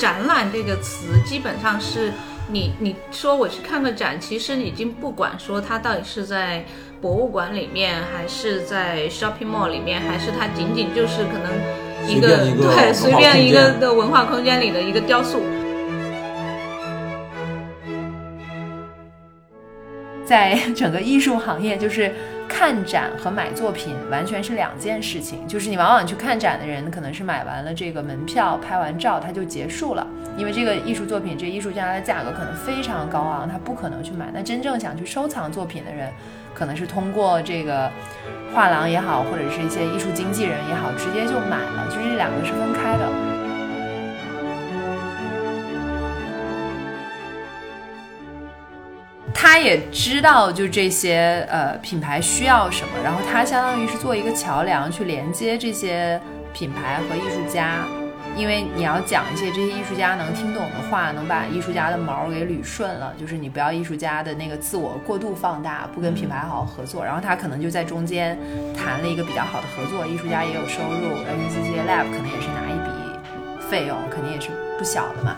展览这个词基本上是你你说我去看个展，其实已经不管说它到底是在博物馆里面，还是在 shopping mall 里面，还是它仅仅就是可能一个随一个对随便一个的文化空间里的一个雕塑。在整个艺术行业，就是看展和买作品完全是两件事情。就是你往往去看展的人，可能是买完了这个门票、拍完照，他就结束了，因为这个艺术作品、这艺术家的价格可能非常高昂，他不可能去买。那真正想去收藏作品的人，可能是通过这个画廊也好，或者是一些艺术经纪人也好，直接就买了，就是这两个是分开的。也知道就这些呃品牌需要什么，然后他相当于是做一个桥梁，去连接这些品牌和艺术家。因为你要讲一些这些艺术家能听懂的话，能把艺术家的毛给捋顺了，就是你不要艺术家的那个自我过度放大，不跟品牌好好合作，然后他可能就在中间谈了一个比较好的合作，艺术家也有收入，而且这些 lab 可能也是拿一笔费用，肯定也是不小的嘛。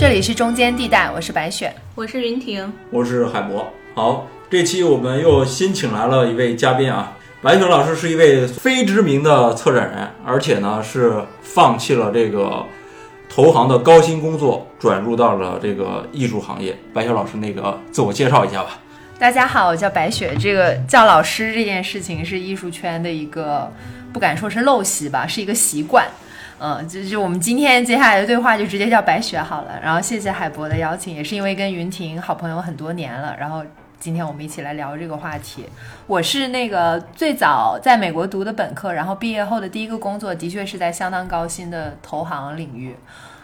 这里是中间地带，我是白雪。我是云婷，我是海博。好，这期我们又新请来了一位嘉宾啊，白雪老师是一位非知名的策展人，而且呢是放弃了这个投行的高薪工作，转入到了这个艺术行业。白雪老师，那个自我介绍一下吧。大家好，我叫白雪。这个叫老师这件事情是艺术圈的一个不敢说是陋习吧，是一个习惯。嗯，就就我们今天接下来的对话就直接叫白雪好了。然后谢谢海博的邀请，也是因为跟云婷好朋友很多年了，然后今天我们一起来聊这个话题。我是那个最早在美国读的本科，然后毕业后的第一个工作的确是在相当高薪的投行领域。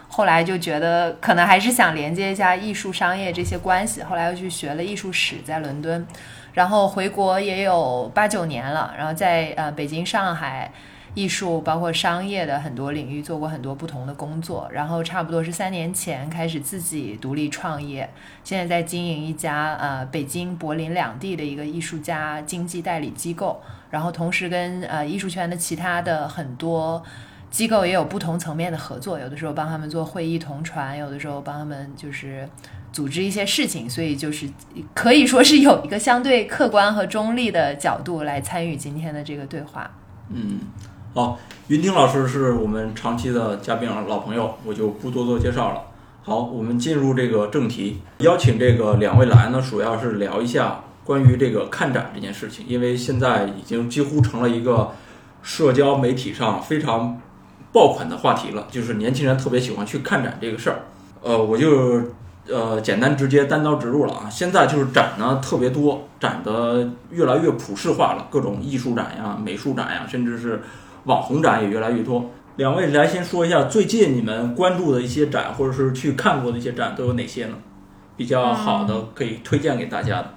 后来就觉得可能还是想连接一下艺术、商业这些关系，后来又去学了艺术史，在伦敦，然后回国也有八九年了，然后在呃北京、上海艺术包括商业的很多领域做过很多不同的工作，然后差不多是三年前开始自己独立创业，现在在经营一家呃北京、柏林两地的一个艺术家经纪代理机构，然后同时跟呃艺术圈的其他的很多。机构也有不同层面的合作，有的时候帮他们做会议同传，有的时候帮他们就是组织一些事情，所以就是可以说是有一个相对客观和中立的角度来参与今天的这个对话。嗯，好，云婷老师是我们长期的嘉宾老朋友，我就不多做介绍了。好，我们进入这个正题，邀请这个两位来呢，主要是聊一下关于这个看展这件事情，因为现在已经几乎成了一个社交媒体上非常爆款的话题了，就是年轻人特别喜欢去看展这个事儿。呃，我就呃简单直接单刀直入了啊。现在就是展呢特别多，展的越来越普世化了，各种艺术展呀、美术展呀，甚至是网红展也越来越多。两位来先说一下最近你们关注的一些展，或者是去看过的一些展都有哪些呢？比较好的可以推荐给大家的。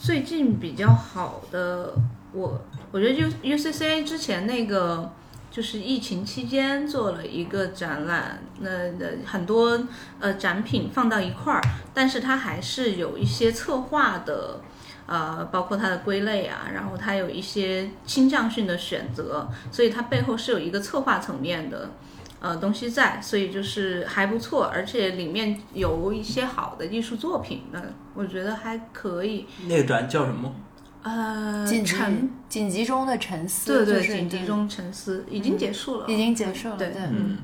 最近比较好的，我我觉得 U U C C A 之前那个就是疫情期间做了一个展览，那那很多呃展品放到一块儿，但是它还是有一些策划的。呃，包括它的归类啊，然后它有一些倾向性的选择，所以它背后是有一个策划层面的呃东西在，所以就是还不错，而且里面有一些好的艺术作品，那我觉得还可以。那个展叫什么？呃，紧急沉，紧急中的沉思，对对，就是紧急中沉思已经结束了，已经结束了，对对。嗯，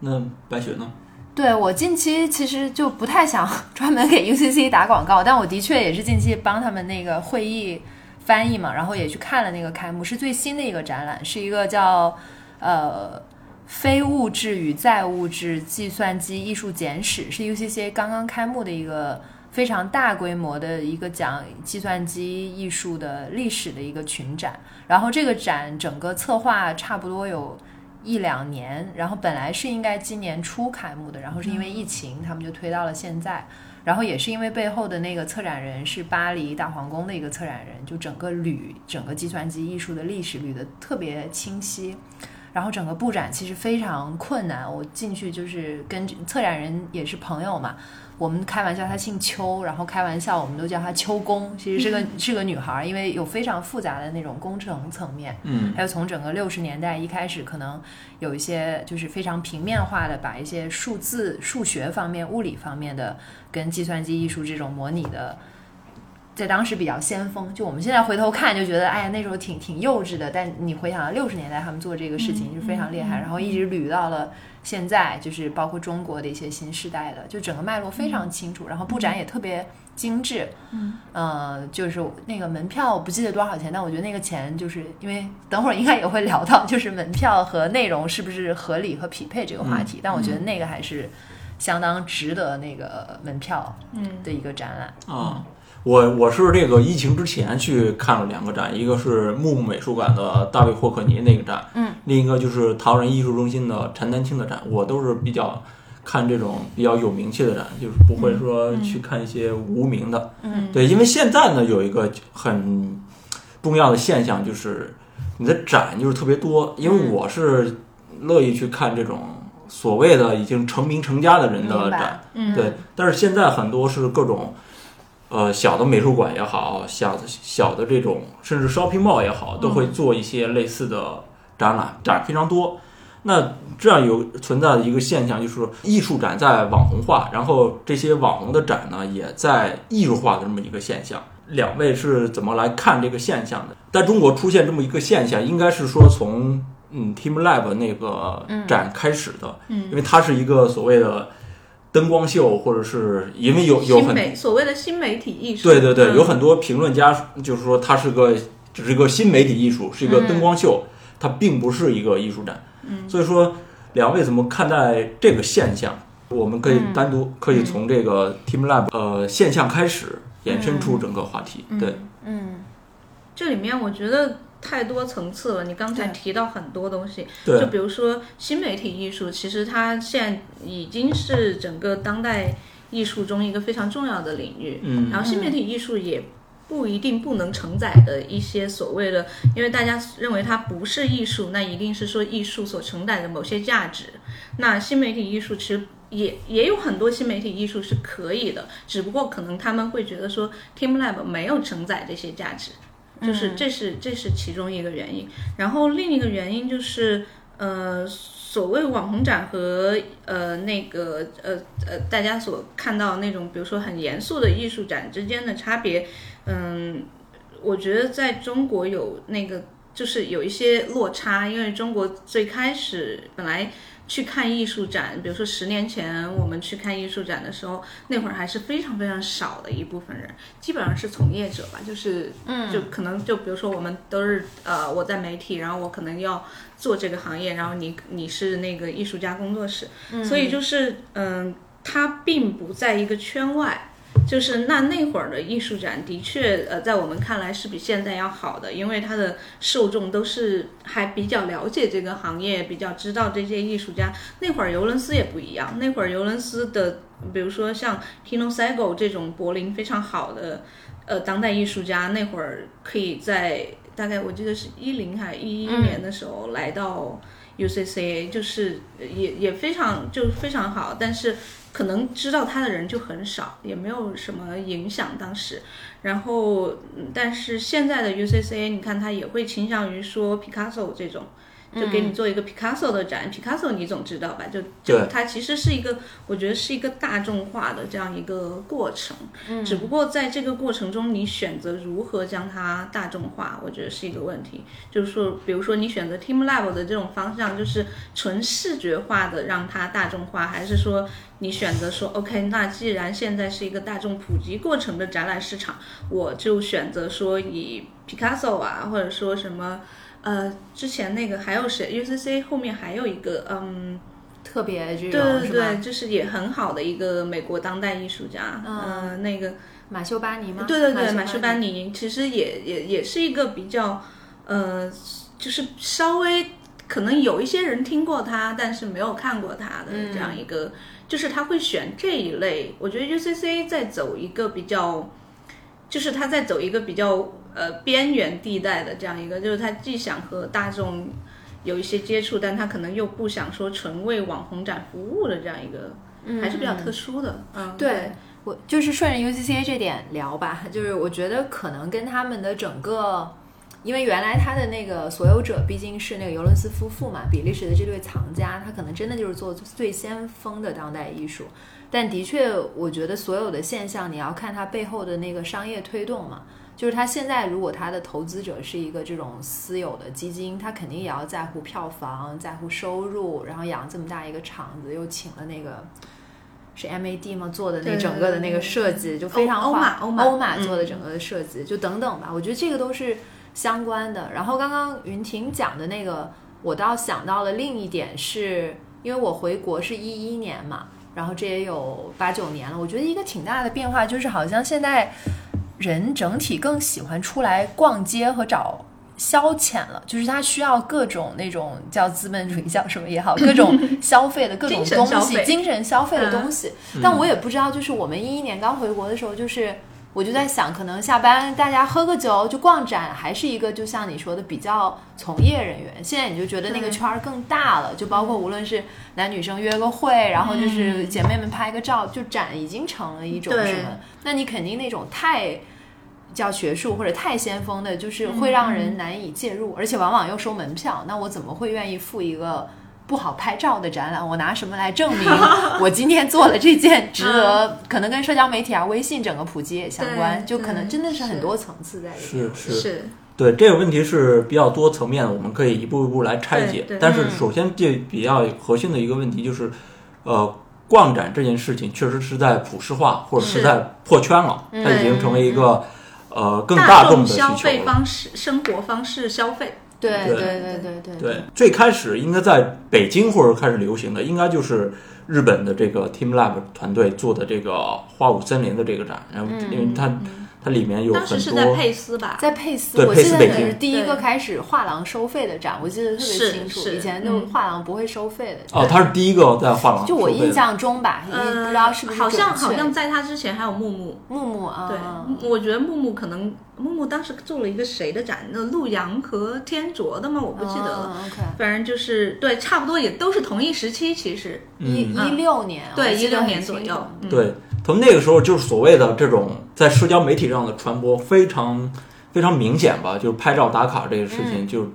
那白雪呢？对我近期其实就不太想 专门给 UCC 打广告，但我的确也是近期帮他们那个会议翻译嘛，然后也去看了那个开幕，是最新的一个展览，是一个叫呃非物质与再物质计算机艺术简史，是 UCC 刚刚开幕的一个非常大规模的一个讲计算机艺术的历史的一个群展，然后这个展整个策划差不多有。一两年，然后本来是应该今年初开幕的，然后是因为疫情，他们就推到了现在。然后也是因为背后的那个策展人是巴黎大皇宫的一个策展人，就整个捋整个计算机艺术的历史捋得特别清晰。然后整个布展其实非常困难，我进去就是跟策展人也是朋友嘛，我们开玩笑她姓邱，然后开玩笑我们都叫她邱工，其实是个是个女孩儿，因为有非常复杂的那种工程层面，嗯还有从整个六十年代一开始，可能有一些就是非常平面化的，把一些数字、数学方面、物理方面的跟计算机艺术这种模拟的。在当时比较先锋，就我们现在回头看就觉得，哎呀，那时候挺挺幼稚的。但你回想到六十年代他们做这个事情就非常厉害，然后一直捋到了现在，就是包括中国的一些新时代的，就整个脉络非常清楚。然后布展也特别精致，嗯，呃，就是那个门票我不记得多少钱，但我觉得那个钱就是因为等会儿应该也会聊到，就是门票和内容是不是合理和匹配这个话题。但我觉得那个还是相当值得那个门票嗯的一个展览。啊，我我是这个疫情之前去看了两个展，一个是木木美术馆的大卫霍克尼那个展，嗯，另一个就是陶人艺术中心的陈丹青的展，我都是比较看这种比较有名气的展，就是不会说去看一些无名的，嗯。对，因为现在呢有一个很重要的现象就是你的展就是特别多，因为嗯我是乐意去看这种所谓的已经成名成家的人的展。嗯。对，但是现在很多是各种，呃，小的美术馆也好，小的小的这种，甚至 shopping mall 也好，都会做一些类似的展览，展非常多。那这样有存在的一个现象，就是艺术展在网红化，然后这些网红的展呢，也在艺术化的这么一个现象。两位是怎么来看这个现象的？在中国出现这么一个现象，应该是说从嗯 Team Lab 那个展开始的，嗯因为它是一个所谓的灯光秀，或者是因为有有很新所谓的新媒体艺术，对对对，嗯。有很多评论家就是说它是个只是个新媒体艺术，是一个灯光秀，它并不是一个艺术展。嗯，所以说两位怎么看待这个现象？我们可以嗯。单独可以从这个 Team Lab 呃现象开始延伸出整个话题。嗯。对，嗯。这里面我觉得太多层次了。你刚才提到很多东西，就，比如说新媒体艺术，其实它现在已经是整个当代艺术中一个非常重要的领域。嗯然后新媒体艺术也不一定不能承载的一些所谓的，因为大家认为它不是艺术，那一定是说艺术所承载的某些价值。那新媒体艺术其实也也有很多新媒体艺术是可以的，只不过可能他们会觉得说 Team Lab 没有承载这些价值，就是这是这是其中一个原因。然后另一个原因就是呃。所谓网红展和呃那个呃呃大家所看到那种，比如说很严肃的艺术展之间的差别，嗯，我觉得在中国有那个就是有一些落差，因为中国最开始本来去看艺术展，比如说十年前我们去看艺术展的时候，那会儿还是非常非常少的一部分人，基本上是从业者吧，就是嗯就可能就比如说我们都是呃我在媒体，然后我可能要做这个行业，然后你你是那个艺术家工作室，所以就是嗯，他并不在一个圈外。就是那那会儿的艺术展，的确，呃，在我们看来是比现在要好的，因为它的受众都是还比较了解这个行业，比较知道这些艺术家。那会儿尤伦斯也不一样，那会儿尤伦斯的，比如说像 Tino Sego 这种柏林非常好的，呃，当代艺术家，那会儿可以在大概我记得是一零还一一年的时候来到 UCCA，就是也也非常就非常好，但是可能知道他的人就很少，也没有什么影响当时。然后，嗯但是现在的 UCCA，你看他也会倾向于说 Picasso 这种，就给你做一个 Picasso 的展。Picasso 你总知道吧？就就对它其实是一个，我觉得是一个大众化的这样一个过程。只不过在这个过程中，你选择如何将它大众化，我觉得是一个问题。就是说，比如说你选择 Team Lab 的这种方向，就是纯视觉化的让它大众化，还是说你选择说 OK，那既然现在是一个大众普及过程的展览市场，我就选择说以 Picasso 啊，或者说什么。呃，之前那个还有谁？UCC 后面还有一个，嗯，特别这对种是对对，就是也很好的一个美国当代艺术家，嗯呃，那个马修巴尼吗？对对对，马修修班尼其实也也也是一个比较，呃，就是稍微可能有一些人听过他，但是没有看过他的嗯这样一个，就是他会选这一类。我觉得 UCC 在走一个比较，就是他在走一个比较呃边缘地带的这样一个，就是他既想和大众有一些接触，但他可能又不想说纯为网红展服务的这样一个，还是比较特殊的。嗯，对我就是顺着 UCCA 这点聊吧，就是我觉得可能跟他们的整个。因为原来他的那个所有者毕竟是那个尤伦斯夫妇嘛，比利时的这对藏家，他可能真的就是做最先锋的当代艺术。但的确，我觉得所有的现象你要看它背后的那个商业推动嘛，就是他现在如果他的投资者是一个这种私有的基金，他肯定也要在乎票房，在乎收入，然后养这么大一个厂子，又请了那个是 MAD 吗做的那整个的那个设计，就非常欧马欧马欧马做的整个的设计，就等等吧，我觉得这个都是。相关的，然后刚刚云婷讲的那个，我倒想到了另一点，是因为我回国是一一年嘛，然后这也有八九年了，我觉得一个挺大的变化就是，好像现在人整体更喜欢出来逛街和找消遣了，就是他需要各种那种叫资本主义叫什么也好，各种消费的各种东西，精神消费的东西。但我也不知道，就是我们一一年刚回国的时候，就是。我就在想，可能下班大家喝个酒就逛展，还是一个就像你说的比较从业人员。现在你就觉得那个圈儿更大了，就包括无论是男女生约个会，然后就是姐妹们拍个照，就展已经成了一种什么？那你肯定那种太叫学术或者太先锋的，就是会让人难以介入，而且往往又收门票。那我怎么会愿意付一个？不好拍照的展览，我拿什么来证明 我今天做了这件值得？可能跟社交媒体啊、微信整个普及也相关，就可能真的是很多层次在里面。是是，对这个问题是比较多层面的，我们可以一步一步来拆解。但是首先这比较核心的一个问题就是，呃，逛展这件事情确实是在普世化，或者是在破圈了，它已经成为一个呃更大众的消费方式、生活方式消费。对对对对对对，最开始应该在北京或者开始流行的，应该就是日本的这个 Team Lab 团队做的这个花舞森林的这个展，然后因为它。它里面有很多，当时是在佩斯吧，在佩斯，我记得是第一个开始画廊收费的展，我记得特别清楚。以前就画廊不会收费的。哦，他是第一个在画廊，就我印象中吧，不知道是不是好像好像在他之前还有木木，木木啊，对，我觉得木木可能木木当时做了一个谁的展，那陆阳和天卓的吗？我不记得了。反正就是对，差不多也都是同一时期，其实。一一六年，对，一六年左右，对。从那个时候，就是所谓的这种在社交媒体上的传播非常非常明显吧，就是拍照打卡这个事情，就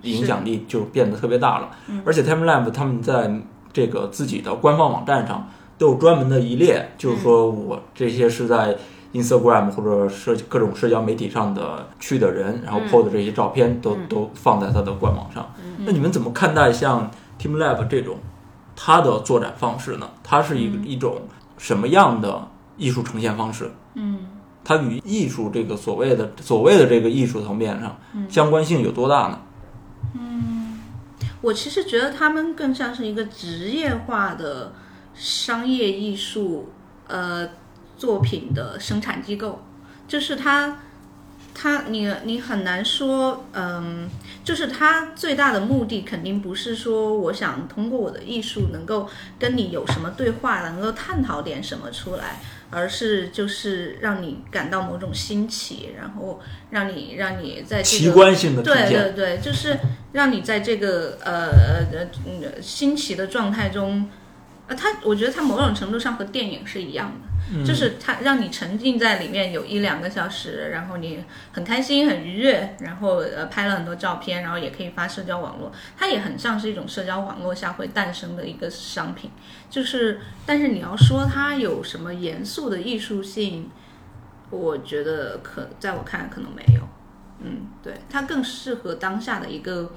影响力就变得特别大了。而且 TimeLab 他们在这个自己的官方网站上都有专门的一列，就是说我这些是在 Instagram 或者社各种社交媒体上的去的人，然后 po 的这些照片都都放在他的官网上。那你们怎么看待像 TeamLab 这种它的作展方式呢？它是一一种。什么样的艺术呈现方式？嗯，它与艺术这个所谓的所谓的这个艺术层面上相关性有多大呢？嗯，我其实觉得他们更像是一个职业化的商业艺术呃作品的生产机构，就是它。他，你你很难说，嗯，就是他最大的目的肯定不是说我想通过我的艺术能够跟你有什么对话，能够探讨点什么出来，而是就是让你感到某种新奇，然后让你让你在这个奇观性的对对对，就是让你在这个呃呃呃新奇的状态中，呃，他我觉得他某种程度上和电影是一样的。就是它让你沉浸在里面有一两个小时，然后你很开心很愉悦，然后呃拍了很多照片，然后也可以发社交网络。它也很像是一种社交网络下会诞生的一个商品。就是，但是你要说它有什么严肃的艺术性，我觉得可在我看来可能没有。嗯，对，它更适合当下的一个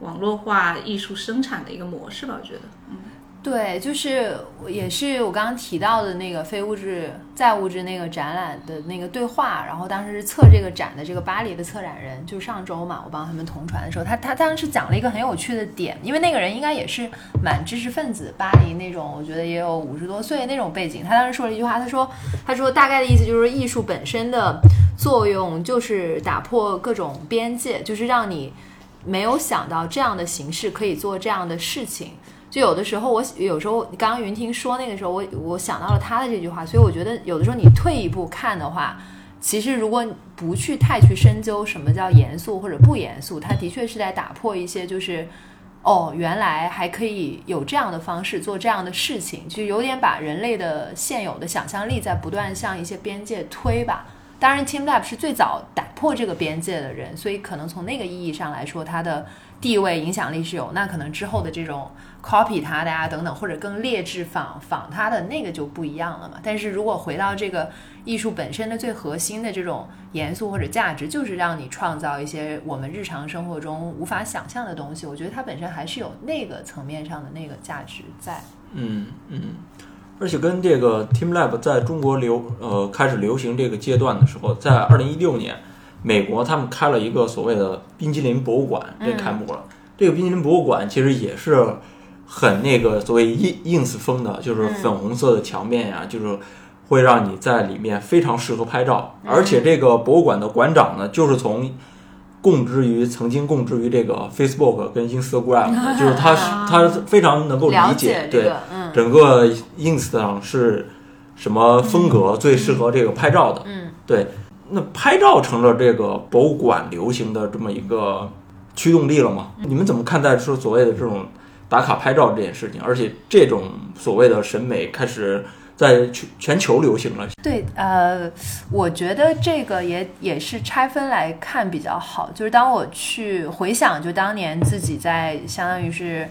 网络化艺术生产的一个模式吧，我觉得。嗯。对，就是也是我刚刚提到的那个非物质再物质那个展览的那个对话，然后当时是策这个展的这个巴黎的策展人，就上周嘛，我帮他们同传的时候，他他当时讲了一个很有趣的点，因为那个人应该也是蛮知识分子，巴黎那种，我觉得也有五十多岁那种背景，他当时说了一句话，他说他说大概的意思就是艺术本身的作用就是打破各种边界，就是让你没有想到这样的形式可以做这样的事情。就有的时候，我有时候刚刚云婷说那个时候，我我想到了他的这句话，所以我觉得有的时候你退一步看的话，其实如果不去太去深究什么叫严肃或者不严肃，它的确是在打破一些就是哦，原来还可以有这样的方式做这样的事情，就有点把人类的现有的想象力在不断向一些边界推吧。当然，TeamLab 是最早打破这个边界的人，所以可能从那个意义上来说，它的地位影响力是有。那可能之后的这种 copy 它的呀等等，或者更劣质仿仿它的那个就不一样了嘛。但是如果回到这个。艺术本身的最核心的这种严肃或者价值，就是让你创造一些我们日常生活中无法想象的东西。我觉得它本身还是有那个层面上的那个价值在。嗯嗯，而且跟这个 TeamLab 在中国流呃开始流行这个阶段的时候，在二零一六年，美国他们开了一个所谓的冰激凌博物馆，这开幕了。这个冰激凌博物馆其实也是很那个所谓 ins 风的，就是粉红色的墙面呀，就是。会让你在里面非常适合拍照，而且这个博物馆的馆长呢，就是从供职于曾经供职于这个 Facebook 跟 Instagram，就是他他非常能够理解对整个 Ins 上是什么风格最适合这个拍照的，嗯，对，那拍照成了这个博物馆流行的这么一个驱动力了吗？你们怎么看待说所谓的这种打卡拍照这件事情？而且这种所谓的审美开始。在全全球流行了。对，呃，我觉得这个也也是拆分来看比较好。就是当我去回想，就当年自己在相当于是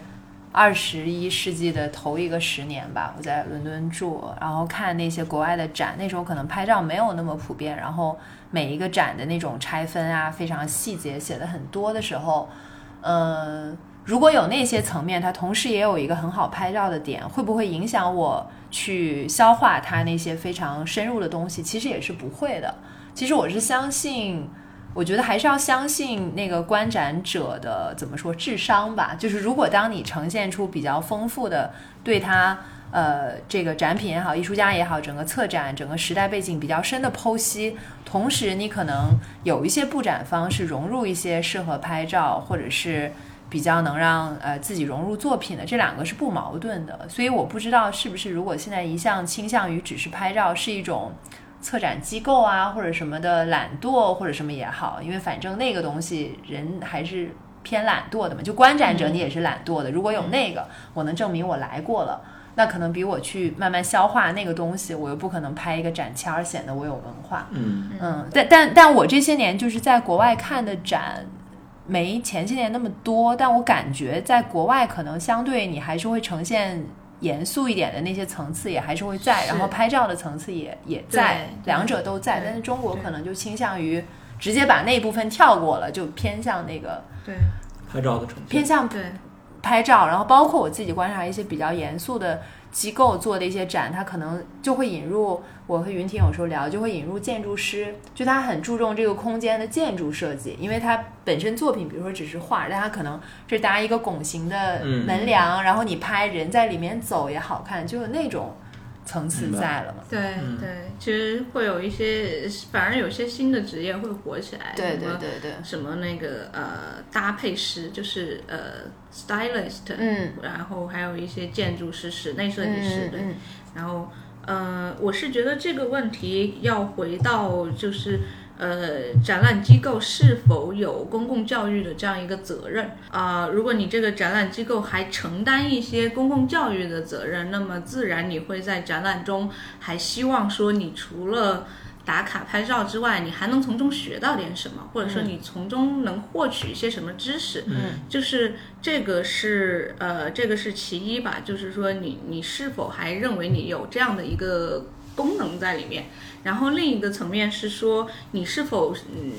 二十一世纪的头一个十年吧，我在伦敦住，然后看那些国外的展，那时候可能拍照没有那么普遍，然后每一个展的那种拆分啊，非常细节写的很多的时候，嗯。如果有那些层面，它同时也有一个很好拍照的点，会不会影响我去消化它那些非常深入的东西？其实也是不会的。其实我是相信，我觉得还是要相信那个观展者的怎么说智商吧。就是如果当你呈现出比较丰富的对他呃这个展品也好，艺术家也好，整个策展整个时代背景比较深的剖析，同时你可能有一些布展方是融入一些适合拍照或者是。比较能让呃自己融入作品的这两个是不矛盾的，所以我不知道是不是如果现在一向倾向于只是拍照是一种策展机构啊或者什么的懒惰或者什么也好，因为反正那个东西人还是偏懒惰的嘛，就观展者你也是懒惰的。如果有那个，我能证明我来过了，那可能比我去慢慢消化那个东西，我又不可能拍一个展签儿显得我有文化。嗯嗯，但但但我这些年就是在国外看的展。没前些年那么多，但我感觉在国外可能相对你还是会呈现严肃一点的那些层次也还是会在，然后拍照的层次也也在，两者都在。但是中国可能就倾向于直接把那一部分跳过了，就偏向那个对拍照的呈现，偏向对拍照。然后包括我自己观察一些比较严肃的。机构做的一些展，它可能就会引入我和云婷有时候聊，就会引入建筑师，就他很注重这个空间的建筑设计，因为他本身作品，比如说只是画，但他可能是搭一个拱形的门梁，然后你拍人在里面走也好看，就有那种。层次在了嘛？对对，其实会有一些，反而有些新的职业会火起来。对对对对，什么那个呃搭配师，就是呃 stylist，嗯，然后还有一些建筑师、室内设计师，对，然后呃，我是觉得这个问题要回到就是。呃，展览机构是否有公共教育的这样一个责任啊？如果你这个展览机构还承担一些公共教育的责任，那么自然你会在展览中还希望说，你除了打卡拍照之外，你还能从中学到点什么，或者说你从中能获取一些什么知识？嗯，就是这个是呃，这个是其一吧，就是说你你是否还认为你有这样的一个功能在里面？然后另一个层面是说，你是否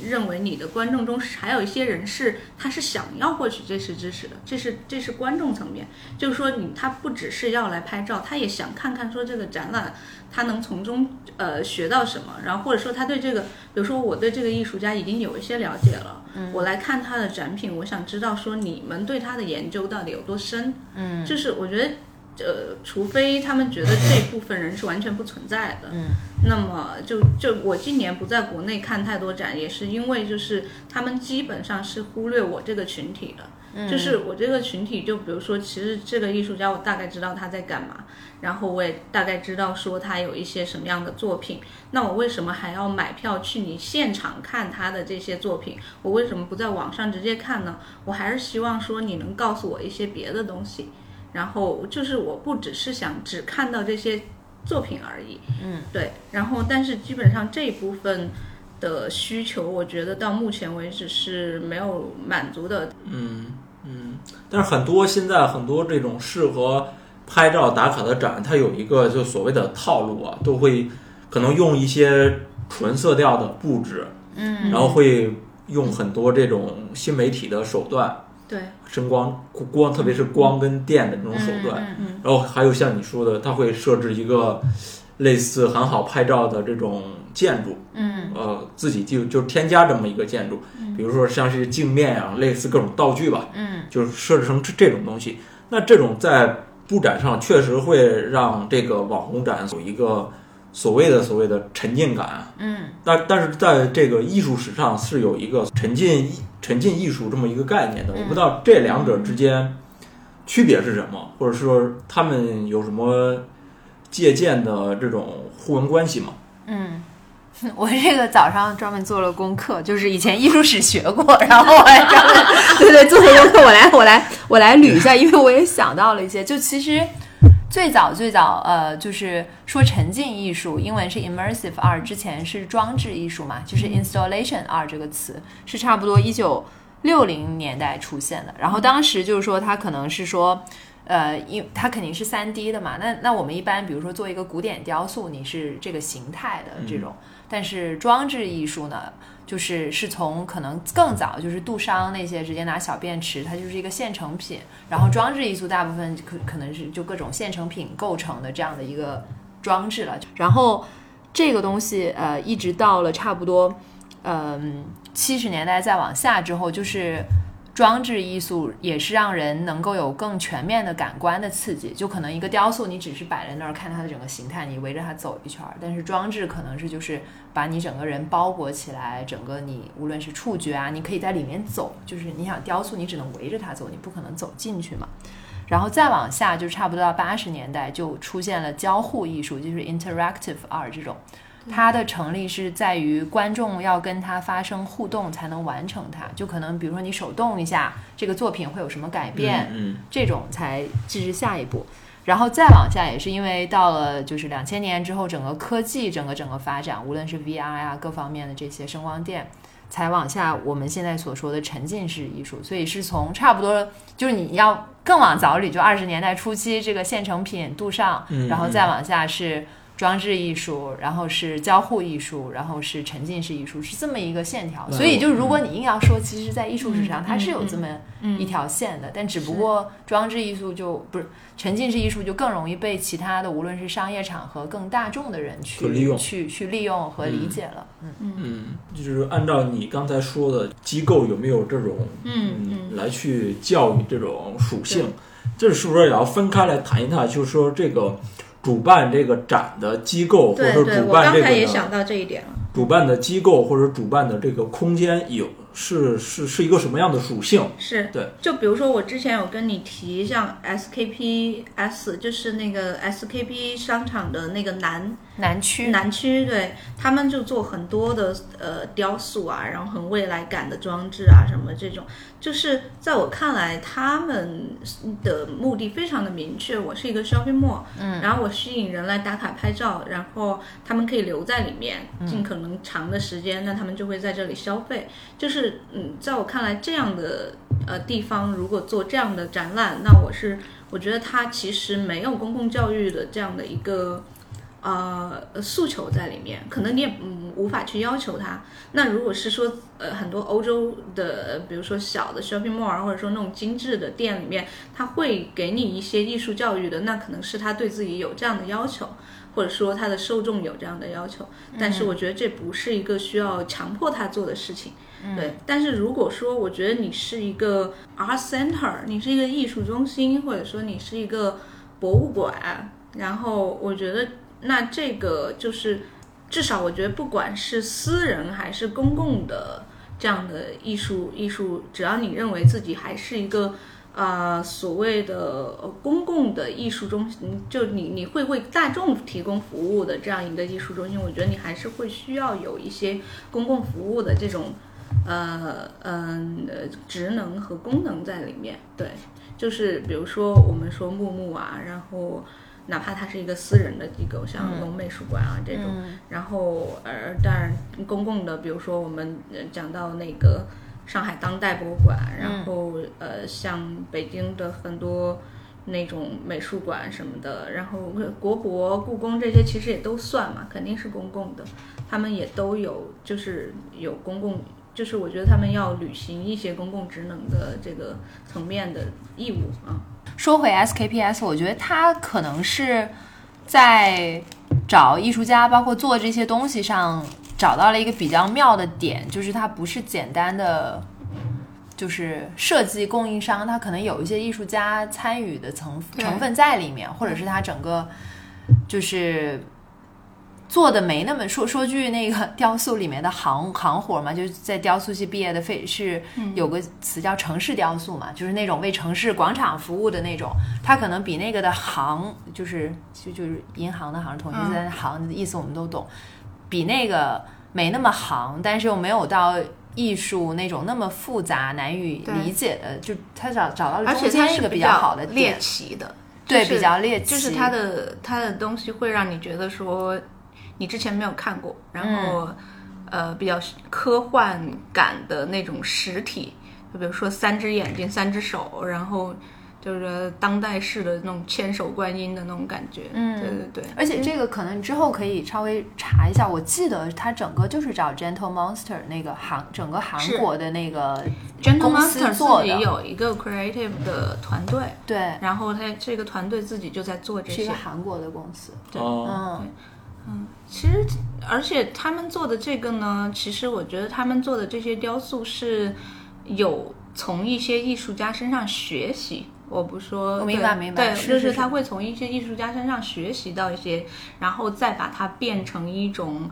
认为你的观众中还有一些人是他是想要获取这些知识的？这是这是观众层面，就是说你他不只是要来拍照，他也想看看说这个展览他能从中呃学到什么，然后或者说他对这个，比如说我对这个艺术家已经有一些了解了，我来看他的展品，我想知道说你们对他的研究到底有多深，嗯，就是我觉得。呃，除非他们觉得这部分人是完全不存在的，嗯，那么就就我今年不在国内看太多展，也是因为就是他们基本上是忽略我这个群体的。就是我这个群体，就比如说，其实这个艺术家，我大概知道他在干嘛，然后我也大概知道说他有一些什么样的作品。那我为什么还要买票去你现场看他的这些作品？我为什么不在网上直接看呢？我还是希望说你能告诉我一些别的东西。然后就是我不只是想只看到这些作品而已。嗯，对。然后，但是基本上这一部分的需求，我觉得到目前为止是没有满足的。嗯嗯，但是很多现在很多这种适合拍照打卡的展，它有一个就所谓的套路啊，都会可能用一些纯色调的布置，嗯然后会用很多这种新媒体的手段，对，声光光，特别是光跟电的这种手段。嗯嗯嗯。然后还有像你说的，它会设置一个类似很好拍照的这种建筑，嗯。呃，自己就就添加这么一个建筑，比如说像是镜面啊，类似各种道具吧，嗯。就是设置成这这种东西。那这种在布展上确实会让这个网红展有一个所谓的所谓的沉浸感，嗯。但但是在这个艺术史上是有一个沉浸沉浸艺术这么一个概念的，我不知道这两者之间区别是什么，或者说他们有什么借鉴的这种互文关系吗？嗯。我这个早上专门做了功课，就是以前艺术史学过，然后我还专门对对做了功课，我来我来我来捋一下，因为我也想到了一些，就其实最早最早呃，就是说沉浸艺术，英文是 immersive art，之前是装置艺术嘛，就是 installation art 这个词是差不多一九六零年代出现的，然后当时就是说它可能是说。呃，因它肯定是三 D 的嘛，那那我们一般比如说做一个古典雕塑，你是这个形态的这种，但是装置艺术呢，就是是从可能更早，就是杜商那些直接拿小便池，它就是一个现成品，然后装置艺术大部分可可能是就各种现成品构成的这样的一个装置了，然后这个东西呃，一直到了差不多嗯七十年代再往下之后，就是。装置艺术也是让人能够有更全面的感官的刺激，就可能一个雕塑你只是摆在那儿看它的整个形态，你围着它走一圈儿，但是装置可能是就是把你整个人包裹起来，整个你无论是触觉啊，你可以在里面走，就是你想雕塑你只能围着它走，你不可能走进去嘛。然后再往下就差不多到八十年代就出现了交互艺术，就是 interactive art 这种。它的成立是在于观众要跟它发生互动才能完成它，就可能比如说你手动一下，这个作品会有什么改变，嗯这种才这是下一步。然后再往下也是因为到了就是两千年之后，整个科技整个整个发展，无论是 VR 啊、各方面的这些声光电，才往下我们现在所说的沉浸式艺术。所以是从差不多就是你要更往早里，就二十年代初期这个现成品杜尚，嗯然后再往下是。装置艺术，然后是交互艺术，然后是沉浸式艺术，是这么一个线条。嗯所以，就如果你硬要说，其实，在艺术史上嗯它是有这么嗯一条线的，但只不过装置艺术就不是沉浸式艺术，就更容易被其他的无论是商业场合更大众的人去去利用去去利用和理解了。嗯嗯，就是按照你刚才说的，机构有没有这种嗯嗯来去教育这种属性？这是不是也要分开来谈一谈？就是说这个主办这个展的机构，或者主办这刚才也个想到这一点了。主办的机构或者主办的这个空间有是是是一个什么样的属性？是对，就比如说我之前有跟你提，像 SKP S，就是那个 SKP 商场的那个南南区南区，对他们就做很多的呃雕塑啊，然后很未来感的装置啊，什么这种，就是在我看来，他们的目的非常的明确。我是一个 shopping mall，嗯，然后我吸引人来打卡拍照，然后他们可以留在里面尽可能长的时间，那他们就会在这里消费。就是嗯，在我看来，这样的呃地方如果做这样的展览，那我是我觉得它其实没有公共教育的这样的一个。呃，诉求在里面，可能你也嗯无法去要求它。那如果是说呃很多欧洲的，比如说小的 shopping mall 或者说那种精致的店里面，他会给你一些艺术教育的，那可能是他对自己有这样的要求，或者说他的受众有这样的要求。但是我觉得这不是一个需要强迫他做的事情。对，但是如果说我觉得你是一个 art center，你是一个艺术中心，或者说你是一个博物馆，然后我觉得那这个就是至少我觉得不管是私人还是公共的这样的艺术艺术，只要你认为自己还是一个。啊，所谓的公共的艺术中心，就你你会为大众提供服务的这样一个艺术中心，我觉得你还是会需要有一些公共服务的这种，呃嗯呃职能和功能在里面。对，就是比如说我们说木木啊，然后哪怕它是一个私人的机构，像龙美术馆啊这种，然后呃当然公共的，比如说我们讲到那个。上海当代博物馆，然后呃，像北京的很多那种美术馆什么的，然后国博、故宫这些其实也都算嘛，肯定是公共的，他们也都有，就是有公共，就是我觉得他们要履行一些公共职能的这个层面的义务啊。说回 SKPS，我觉得它可能是在找艺术家，包括做这些东西上。找到了一个比较妙的点，就是它不是简单的，就是设计供应商，它可能有一些艺术家参与的成成分在里面，或者是它整个就是做的没那么说说句那个雕塑里面的行行活嘛，就是在雕塑系毕业的费是有个词叫城市雕塑嘛，就是那种为城市广场服务的那种，它可能比那个的行就是就就是银行的行，统一在行的意思我们都懂。比那个没那么行，但是又没有到艺术那种那么复杂难以理解的，就他找找到了中间一个比较好的猎奇的，对，比较猎奇，就是他的他的东西会让你觉得说你之前没有看过，然后呃比较科幻感的那种实体，就比如说三只眼睛、三只手，然后。就是当代式的那种千手观音的那种感觉，嗯，对对对。而且这个可能你之后可以稍微查一下，我记得它整个就是找 Gentle Monster 那个韩整个韩国的那个 Gentle Monster 自己有一个 creative 的团队，对，然后他这个团队自己就在做这些，是一个韩国的公司，对，嗯嗯，其实而且他们做的这个呢，其实我觉得他们做的这些雕塑是有从一些艺术家身上学习。我不说，我明白明白，对，就是他会从一些艺术家身上学习到一些，然后再把它变成一种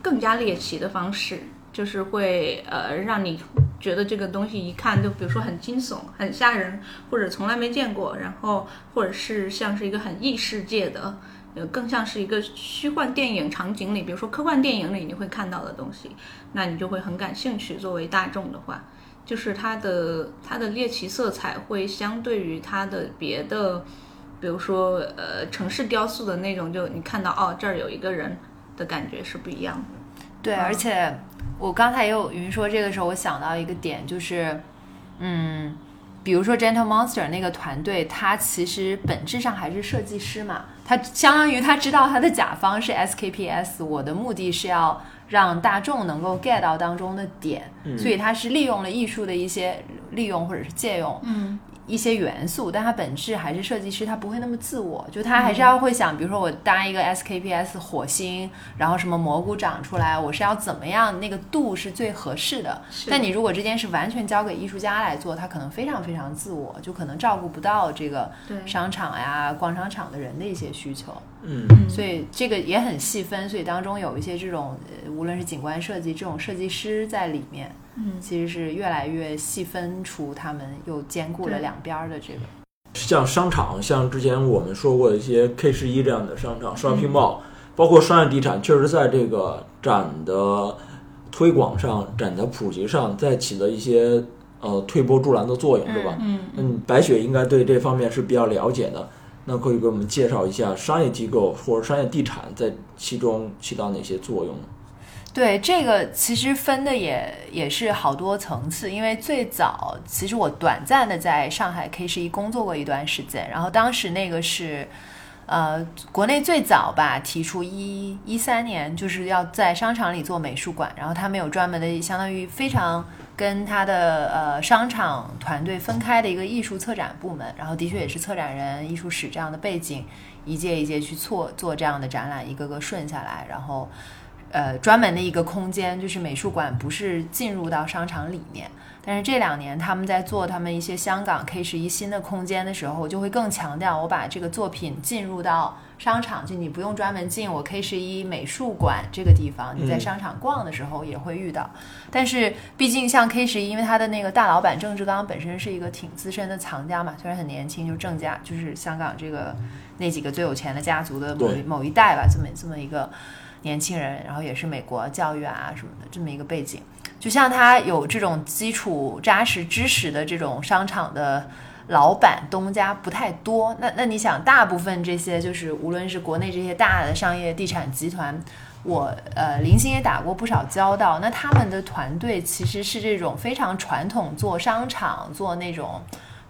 更加猎奇的方式，就是会呃让你觉得这个东西一看就，比如说很惊悚、很吓人，或者从来没见过，然后或者是像是一个很异世界的，呃，更像是一个虚幻电影场景里，比如说科幻电影里你会看到的东西，那你就会很感兴趣。作为大众的话。就是它的它的猎奇色彩会相对于它的别的，比如说呃城市雕塑的那种，就你看到哦这儿有一个人的感觉是不一样的。对，而且我刚才也有云说这个时候，我想到一个点，就是嗯，比如说 Gentle Monster 那个团队，他其实本质上还是设计师嘛，他相当于他知道他的甲方是 SKPS，我的目的是要。让大众能够 get 到当中的点，所以他是利用了艺术的一些利用或者是借用。一些元素，但它本质还是设计师，他不会那么自我，就他还是要会想，比如说我搭一个 SKPS 火星，然后什么蘑菇长出来，我是要怎么样那个度是最合适的。但你如果这件事完全交给艺术家来做，他可能非常非常自我，就可能照顾不到这个商场呀、逛商场的人的一些需求。嗯，所以这个也很细分，所以当中有一些这种，无论是景观设计这种设计师在里面。嗯，其实是越来越细分出他们又兼顾了两边的这个，像商场，像之前我们说过的一些 K 十一这样的商场，shopping mall，包括商业地产，确实在这个展的推广上、展的普及上，在起了一些呃推波助澜的作用，对吧？嗯嗯，白雪应该对这方面是比较了解的，那可以给我们介绍一下商业机构或者商业地产在其中起到哪些作用呢？对这个其实分的也也是好多层次，因为最早其实我短暂的在上海 K 十一工作过一段时间，然后当时那个是，呃，国内最早吧提出一一三年就是要在商场里做美术馆，然后他们有专门的相当于非常跟他的呃商场团队分开的一个艺术策展部门，然后的确也是策展人、艺术史这样的背景，一届一届去做做这样的展览，一个个顺下来，然后。呃，专门的一个空间，就是美术馆，不是进入到商场里面。但是这两年他们在做他们一些香港 K 十一新的空间的时候，就会更强调我把这个作品进入到商场，就你不用专门进我 K 十一美术馆这个地方，你在商场逛的时候也会遇到。但是毕竟像 K 十一，因为他的那个大老板郑志刚本身是一个挺资深的藏家嘛，虽然很年轻，就郑家就是香港这个那几个最有钱的家族的某一某一代吧，这么这么一个年轻人，然后也是美国教育啊什么的这么一个背景。就像他有这种基础扎实知识的这种商场的老板东家不太多。那那你想，大部分这些就是无论是国内这些大的商业地产集团，我呃零星也打过不少交道。那他们的团队其实是这种非常传统做商场做那种。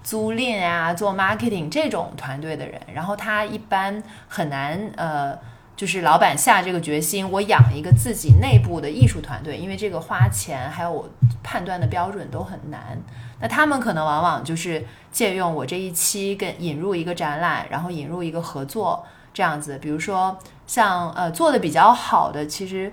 租赁啊，做 marketing 这种团队的人，然后他一般很难呃，就是老板下这个决心，我养一个自己内部的艺术团队，因为这个花钱还有我判断的标准都很难。那他们可能往往就是借用我这一期跟引入一个展览，然后引入一个合作这样子。比如说像呃做的比较好的，其实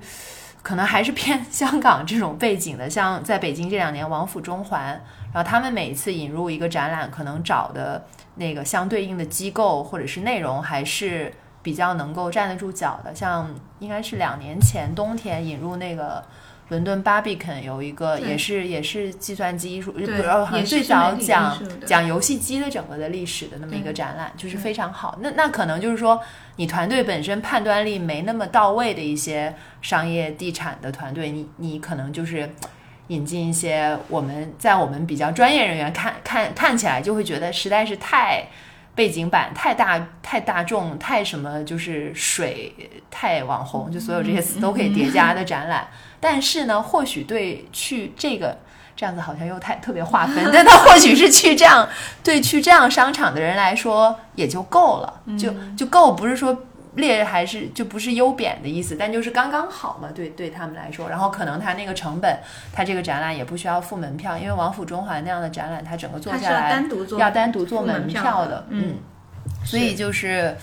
可能还是偏香港这种背景的，像在北京这两年王府中环。然后他们每一次引入一个展览，可能找的那个相对应的机构或者是内容，还是比较能够站得住脚的。像应该是两年前冬天引入那个伦敦 Barbican 有一个，也是也是计算机艺术，不是好像也最早讲讲游戏机的整个的历史的那么一个展览，就是非常好。那那可能就是说，你团队本身判断力没那么到位的一些商业地产的团队，你你可能就是。引进一些我们在我们比较专业人员看看看起来就会觉得实在是太背景板太大太大众太什么就是水太网红，就所有这些词都可以叠加的展览。但是呢，或许对去这个这样子好像又太特别划分，但他或许是去这样对去这样商场的人来说也就够了，就就够，不是说。劣还是就不是优贬的意思，但就是刚刚好嘛，对对他们来说。然后可能他那个成本，他这个展览也不需要付门票，因为王府中环那样的展览，它整个做下来单独做要单独做门票票的嗯所以就是，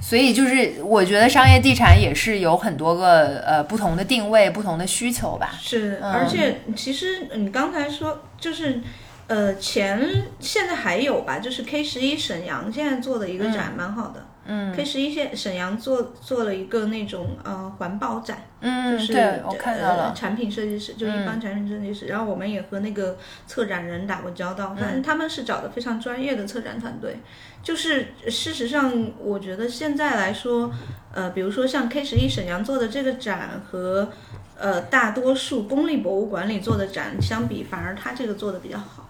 所以就是，我觉得商业地产也是有很多个呃不同的定位、不同的需求吧。是，嗯而且其实你刚才说就是。呃，前现在还有吧，就是 K 十一沈阳现在做的一个展蛮好的，嗯，K 十一现沈阳做做了一个那种呃环保展，嗯，就是对我看到呃了，产品设计师，就一般产品设计师。然后我们也和那个策展人打过交道，反正他们是找的非常专业的策展团队。就是事实上，我觉得现在来说，呃，比如说像 K 十一沈阳做的这个展和呃大多数公立博物馆里做的展相比，反而他这个做的比较好。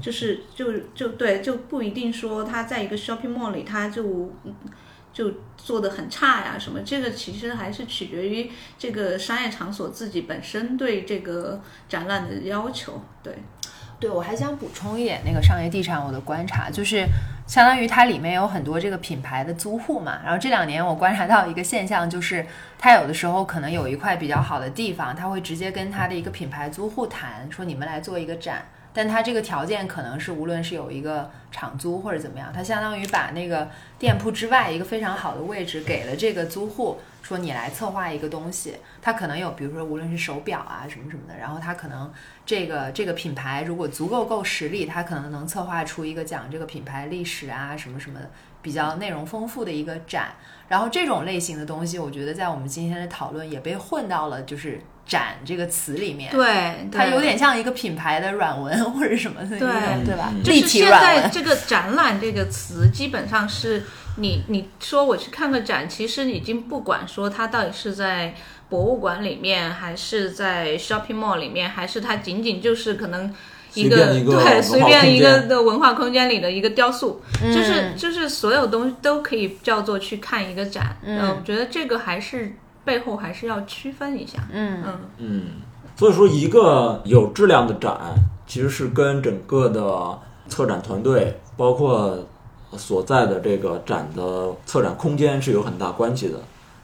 就是就就对，就不一定说他在一个 shopping mall 里，他就就做的很差呀什么。这个其实还是取决于这个商业场所自己本身对这个展览的要求。对，对，我还想补充一点，那个商业地产我的观察就是，相当于它里面有很多这个品牌的租户嘛。然后这两年我观察到一个现象，就是它有的时候可能有一块比较好的地方，它会直接跟它的一个品牌租户谈，说你们来做一个展。但他这个条件可能是无论是有一个场租或者怎么样，他相当于把那个店铺之外一个非常好的位置给了这个租户，说你来策划一个东西。他可能有，比如说无论是手表啊什么什么的，然后他可能这个这个品牌如果足够够实力，他可能能策划出一个讲这个品牌历史啊什么什么的比较内容丰富的一个展。然后这种类型的东西，我觉得在我们今天的讨论也被混到了就是“展”这个词里面。对，它有点像一个品牌的软文 或者什么的对对吧？就是立体现。在这个展览这个词，基本上是你你说我去看个展，其实已经不管说它到底是在博物馆里面，还是在 shopping mall 里面，还是它仅仅就是可能。一随便一个对随便一个的文化空间里的一个雕塑，嗯就是就是所有东西都可以叫做去看一个展。嗯呃我觉得这个还是背后还是要区分一下。嗯嗯，嗯，所以说一个有质量的展，其实是跟整个的策展团队，包括所在的这个展的策展空间是有很大关系的。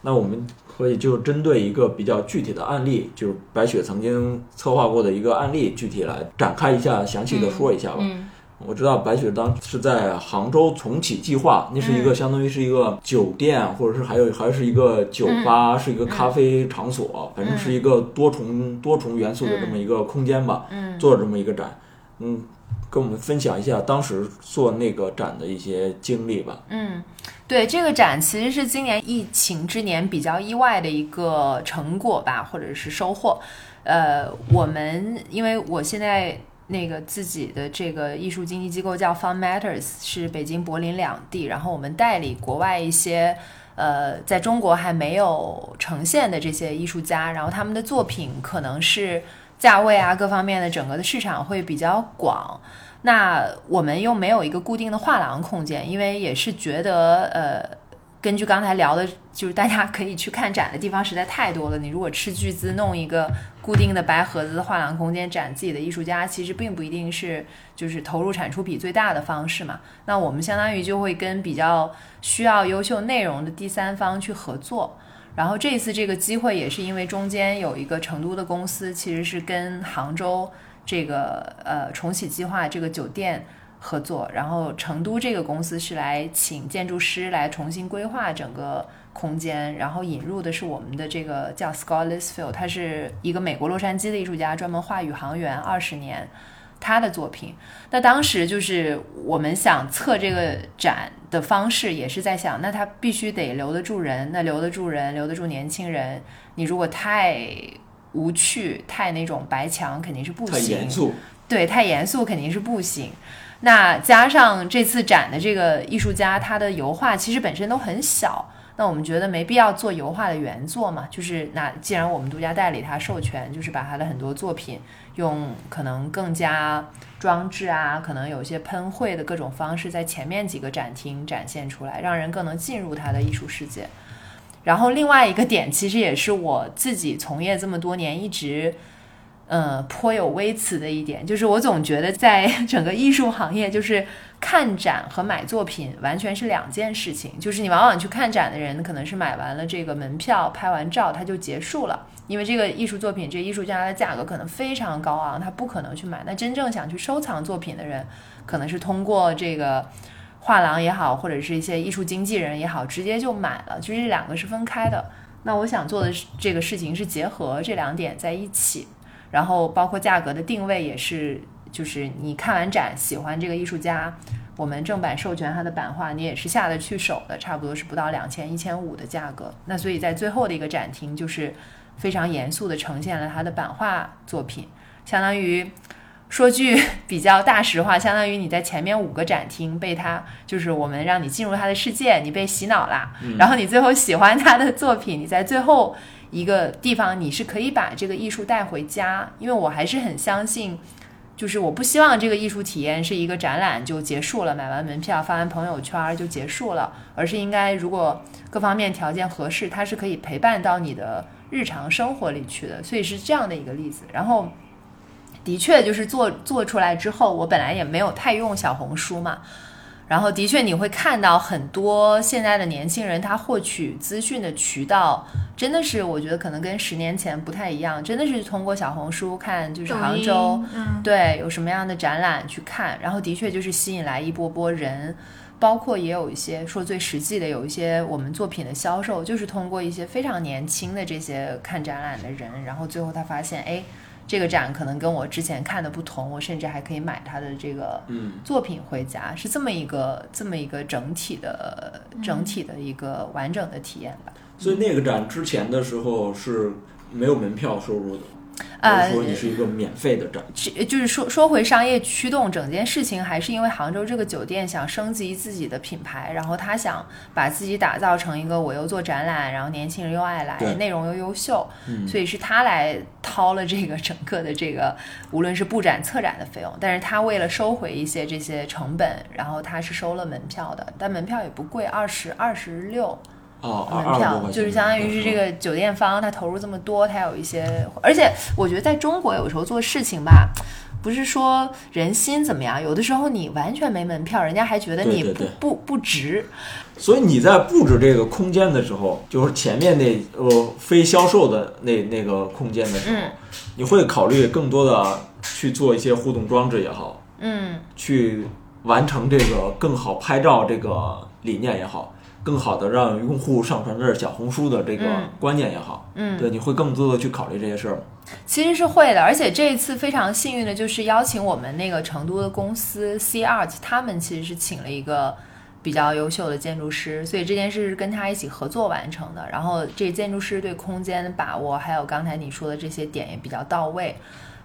那我们可以就针对一个比较具体的案例，就是白雪曾经策划过的一个案例，具体来展开一下，详细的说一下吧。嗯我知道白雪当是在杭州重启计划，那是一个相当于是一个酒店，或者是还有还是一个酒吧，是一个咖啡场所，反正是一个多重多重元素的这么一个空间吧。嗯，做这么一个展，嗯，跟我们分享一下当时做那个展的一些经历吧。嗯，对，这个展其实是今年疫情之年比较意外的一个成果吧，或者是收获。呃，我们因为我现在那个自己的这个艺术经纪机构叫 Fun Matters，是北京、柏林两地，然后我们代理国外一些呃在中国还没有呈现的这些艺术家，然后他们的作品可能是价位啊各方面的整个的市场会比较广。那我们又没有一个固定的画廊空间，因为也是觉得呃。根据刚才聊的，就是大家可以去看展的地方实在太多了。你如果斥巨资弄一个固定的白盒子的画廊空间展自己的艺术家，其实并不一定是就是投入产出比最大的方式嘛。那我们相当于就会跟比较需要优秀内容的第三方去合作。然后这次这个机会也是因为中间有一个成都的公司，其实是跟杭州这个呃重启计划这个酒店。合作，然后成都这个公司是来请建筑师来重新规划整个空间，然后引入的是我们的这个叫 Scott Lisfield，他是一个美国洛杉矶的艺术家，专门画宇航员二十年，他的作品。那当时就是我们想测这个展的方式，也是在想，那他必须得留得住人，那留得住人，留得住年轻人。你如果太无趣，太那种白墙，肯定是不行。太严肃，对，太严肃肯定是不行。那加上这次展的这个艺术家，他的油画其实本身都很小，那我们觉得没必要做油画的原作嘛。就是那既然我们独家代理他授权，就是把他的很多作品用可能更加装置啊，可能有一些喷绘的各种方式，在前面几个展厅展现出来，让人更能进入他的艺术世界。然后另外一个点，其实也是我自己从业这么多年一直。呃，颇有微词的一点就是，我总觉得在 整个艺术行业，就是看展和买作品完全是两件事情。就是你往往去看展的人，可能是买完了这个门票、拍完照，他就结束了。因为这个艺术作品，这艺术家的价格可能非常高昂，他不可能去买。那真正想去收藏作品的人，可能是通过这个画廊也好，或者是一些艺术经纪人也好，直接就买了。就是这两个是分开的。那我想做的这个事情是结合这两点在一起。然后包括价格的定位也是，就是你看完展喜欢这个艺术家，我们正版授权他的版画，你也是下得去手的，差不多是不到两千一千五的价格。那所以在最后的一个展厅，就是非常严肃的呈现了他的版画作品，相当于说句比较大实话，相当于你在前面五个展厅被他，就是我们让你进入他的世界，你被洗脑啦，然后你最后喜欢他的作品，你在最后。一个地方，你是可以把这个艺术带回家，因为我还是很相信，就是我不希望这个艺术体验是一个展览就结束了，买完门票发完朋友圈就结束了，而是应该如果各方面条件合适，它是可以陪伴到你的日常生活里去的，所以是这样的一个例子。然后，的确就是做做出来之后，我本来也没有太用小红书嘛。然后的确，你会看到很多现在的年轻人，他获取资讯的渠道真的是，我觉得可能跟十年前不太一样，真的是通过小红书看，就是杭州，对，有什么样的展览去看，然后的确就是吸引来一波波人，包括也有一些说最实际的，有一些我们作品的销售，就是通过一些非常年轻的这些看展览的人，然后最后他发现，哎。这个展可能跟我之前看的不同，我甚至还可以买他的这个作品回家，是这么一个这么一个整体的整体的一个完整的体验吧。所以那个展之前的时候是没有门票收入的。呃，说你是一个免费的展，就是说说回商业驱动整件事情，还是因为杭州这个酒店想升级自己的品牌，然后他想把自己打造成一个我又做展览，然后年轻人又爱来，内容又优秀，所以是他来掏了这个整个的这个无论是布展策展的费用，但是他为了收回一些这些成本，然后他是收了门票的，但门票也不贵，二十二十六。门票就是相当于是这个酒店方，他投入这么多，他有一些，而且我觉得在中国有时候做事情吧，不是说人心怎么样，有的时候你完全没门票，人家还觉得你不不不值。所以你在布置这个空间的时候，就是前面那呃非销售的那那个空间的时候，你会考虑更多的去做一些互动装置也好，嗯去完成这个更好拍照这个理念也好，更好的让用户上传至小红书的这个嗯观念也好，嗯，对，你会更多的去考虑这些事儿吗？其实是会的，而且这一次非常幸运的就是邀请我们那个成都的公司 C Art，他们其实是请了一个比较优秀的建筑师，所以这件事是跟他一起合作完成的。然后这建筑师对空间的把握，还有刚才你说的这些点也比较到位。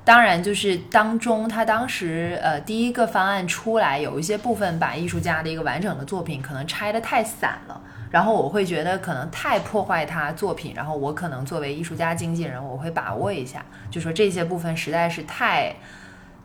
当然，就是当中他当时呃第一个方案出来，有一些部分把艺术家的一个完整的作品可能拆得太散了。然后我会觉得可能太破坏他作品，然后我可能作为艺术家经纪人，我会把握一下，就说这些部分实在是太，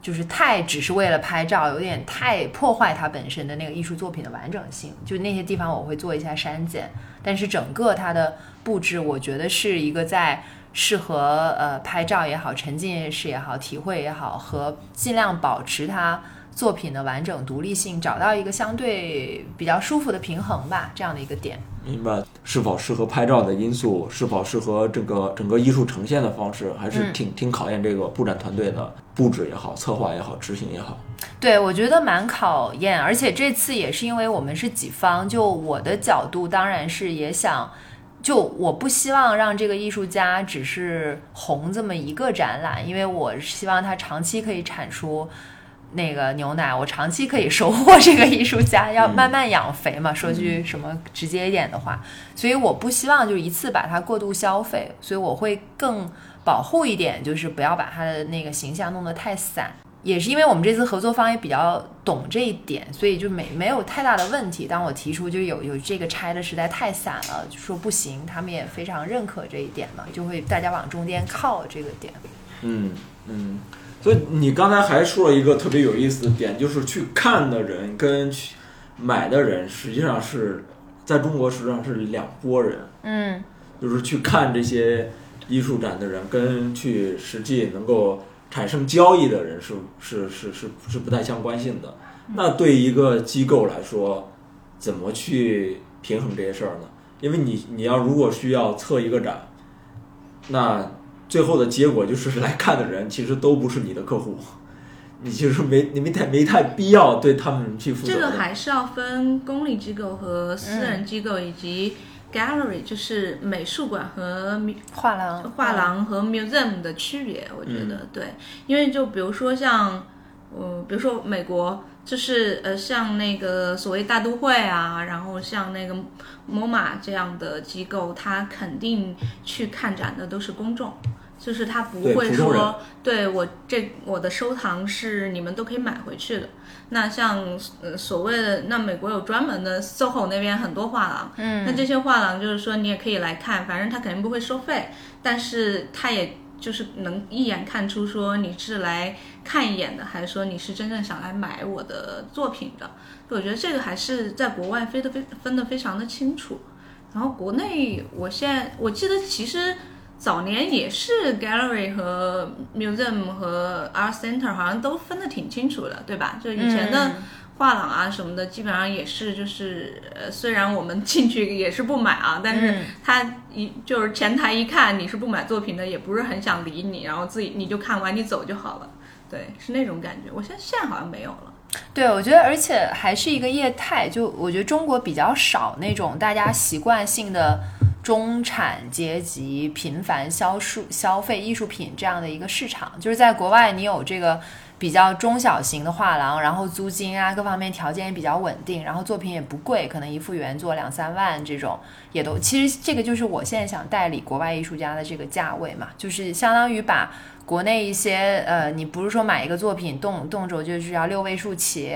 就是太只是为了拍照，有点太破坏他本身的那个艺术作品的完整性，就那些地方我会做一下删减。但是整个它的布置，我觉得是一个在适合呃拍照也好、沉浸式也好、体会也好，和尽量保持它。作品的完整独立性，找到一个相对比较舒服的平衡吧，这样的一个点。明白是否适合拍照的因素，是否适合这个整个艺术呈现的方式，还是嗯挺挺考验这个布展团队的布置也好、策划也好、执行也好。对，我觉得蛮考验，而且这次也是因为我们是几方，就我的角度当然是也想，就我不希望让这个艺术家只是红这么一个展览，因为我希望他长期可以产出。那个牛奶，我长期可以收获这个艺术家，要慢慢养肥嘛。说句什么直接一点的话，所以我不希望就一次把它过度消费，所以我会更保护一点，就是不要把他的那个形象弄得太散。也是因为我们这次合作方也比较懂这一点，所以就没没有太大的问题。当我提出就有有这个拆的实在太散了，就说不行，他们也非常认可这一点嘛，就会大家往中间靠这个点。嗯嗯，所以你刚才还说了一个特别有意思的点，就是去看的人跟去买的人实际上是在中国实际上是两拨人，嗯就是去看这些艺术展的人跟去实际能够产生交易的人是是是是是不太相关性的。那对一个机构来说，怎么去平衡这些事儿呢？因为你你要如果需要测一个展，那最后的结果就是来看的人其实都不是你的客户，你其实没你没太没太必要对他们去负责。这个还是要分公立机构和私人机构，以及 gallery，就是美术馆和画廊，画廊和 museum 的区别，我觉得、对，因为就比如说像，呃，比如说美国，就是呃像那个所谓大都会啊，然后像那个 MoMA 这样的机构，它肯定去看展的都是公众。就是他不会说，对我这我的收藏是你们都可以买回去的。那像呃所谓的，那美国有专门的 SOHO 那边很多画廊，嗯，那这些画廊就是说你也可以来看，反正他肯定不会收费，但是他也就是能一眼看出说你是来看一眼的，还是说你是真正想来买我的作品的。我觉得这个还是在国外分的非分的非常的清楚。然后国内，我现在我记得其实早年也是 gallery 和 museum 和 art center 好像都分得挺清楚的，对吧？就以前的。嗯画廊啊什么的，基本上也是就是呃，虽然我们进去也是不买啊，但是嗯他一就是前台一看你是不买作品的，也不是很想理你，然后自己你就看完你走就好了，对，是那种感觉。我现在现在好像没有了。对，我觉得，而且还是一个业态，就我觉得中国比较少那种大家习惯性的中产阶级频繁销售消费艺术品这样的一个市场。就是在国外，你有这个比较中小型的画廊，然后租金啊各方面条件也比较稳定，然后作品也不贵，可能一幅原作两三万这种，也都其实这个就是我现在想代理国外艺术家的这个价位嘛，就是相当于把。国内一些呃，你不是说买一个作品动动辄就是要六位数起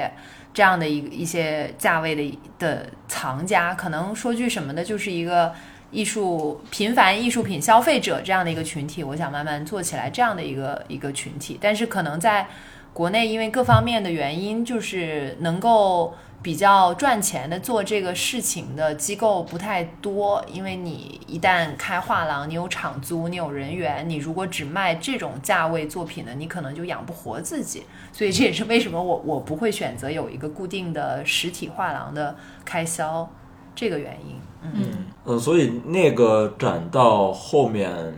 这样的一一些价位的的藏家，可能说句什么的，就是一个艺术频繁艺术品消费者这样的一个群体，我想慢慢做起来这样的一个一个群体，但是可能在国内因为各方面的原因，就是能够。比较赚钱的做这个事情的机构不太多，因为你一旦开画廊，你有场租，你有人员，你如果只卖这种价位作品的，你可能就养不活自己。所以这也是为什么我我不会选择有一个固定的实体画廊的开销这个原因。嗯，嗯，呃，所以那个展到后面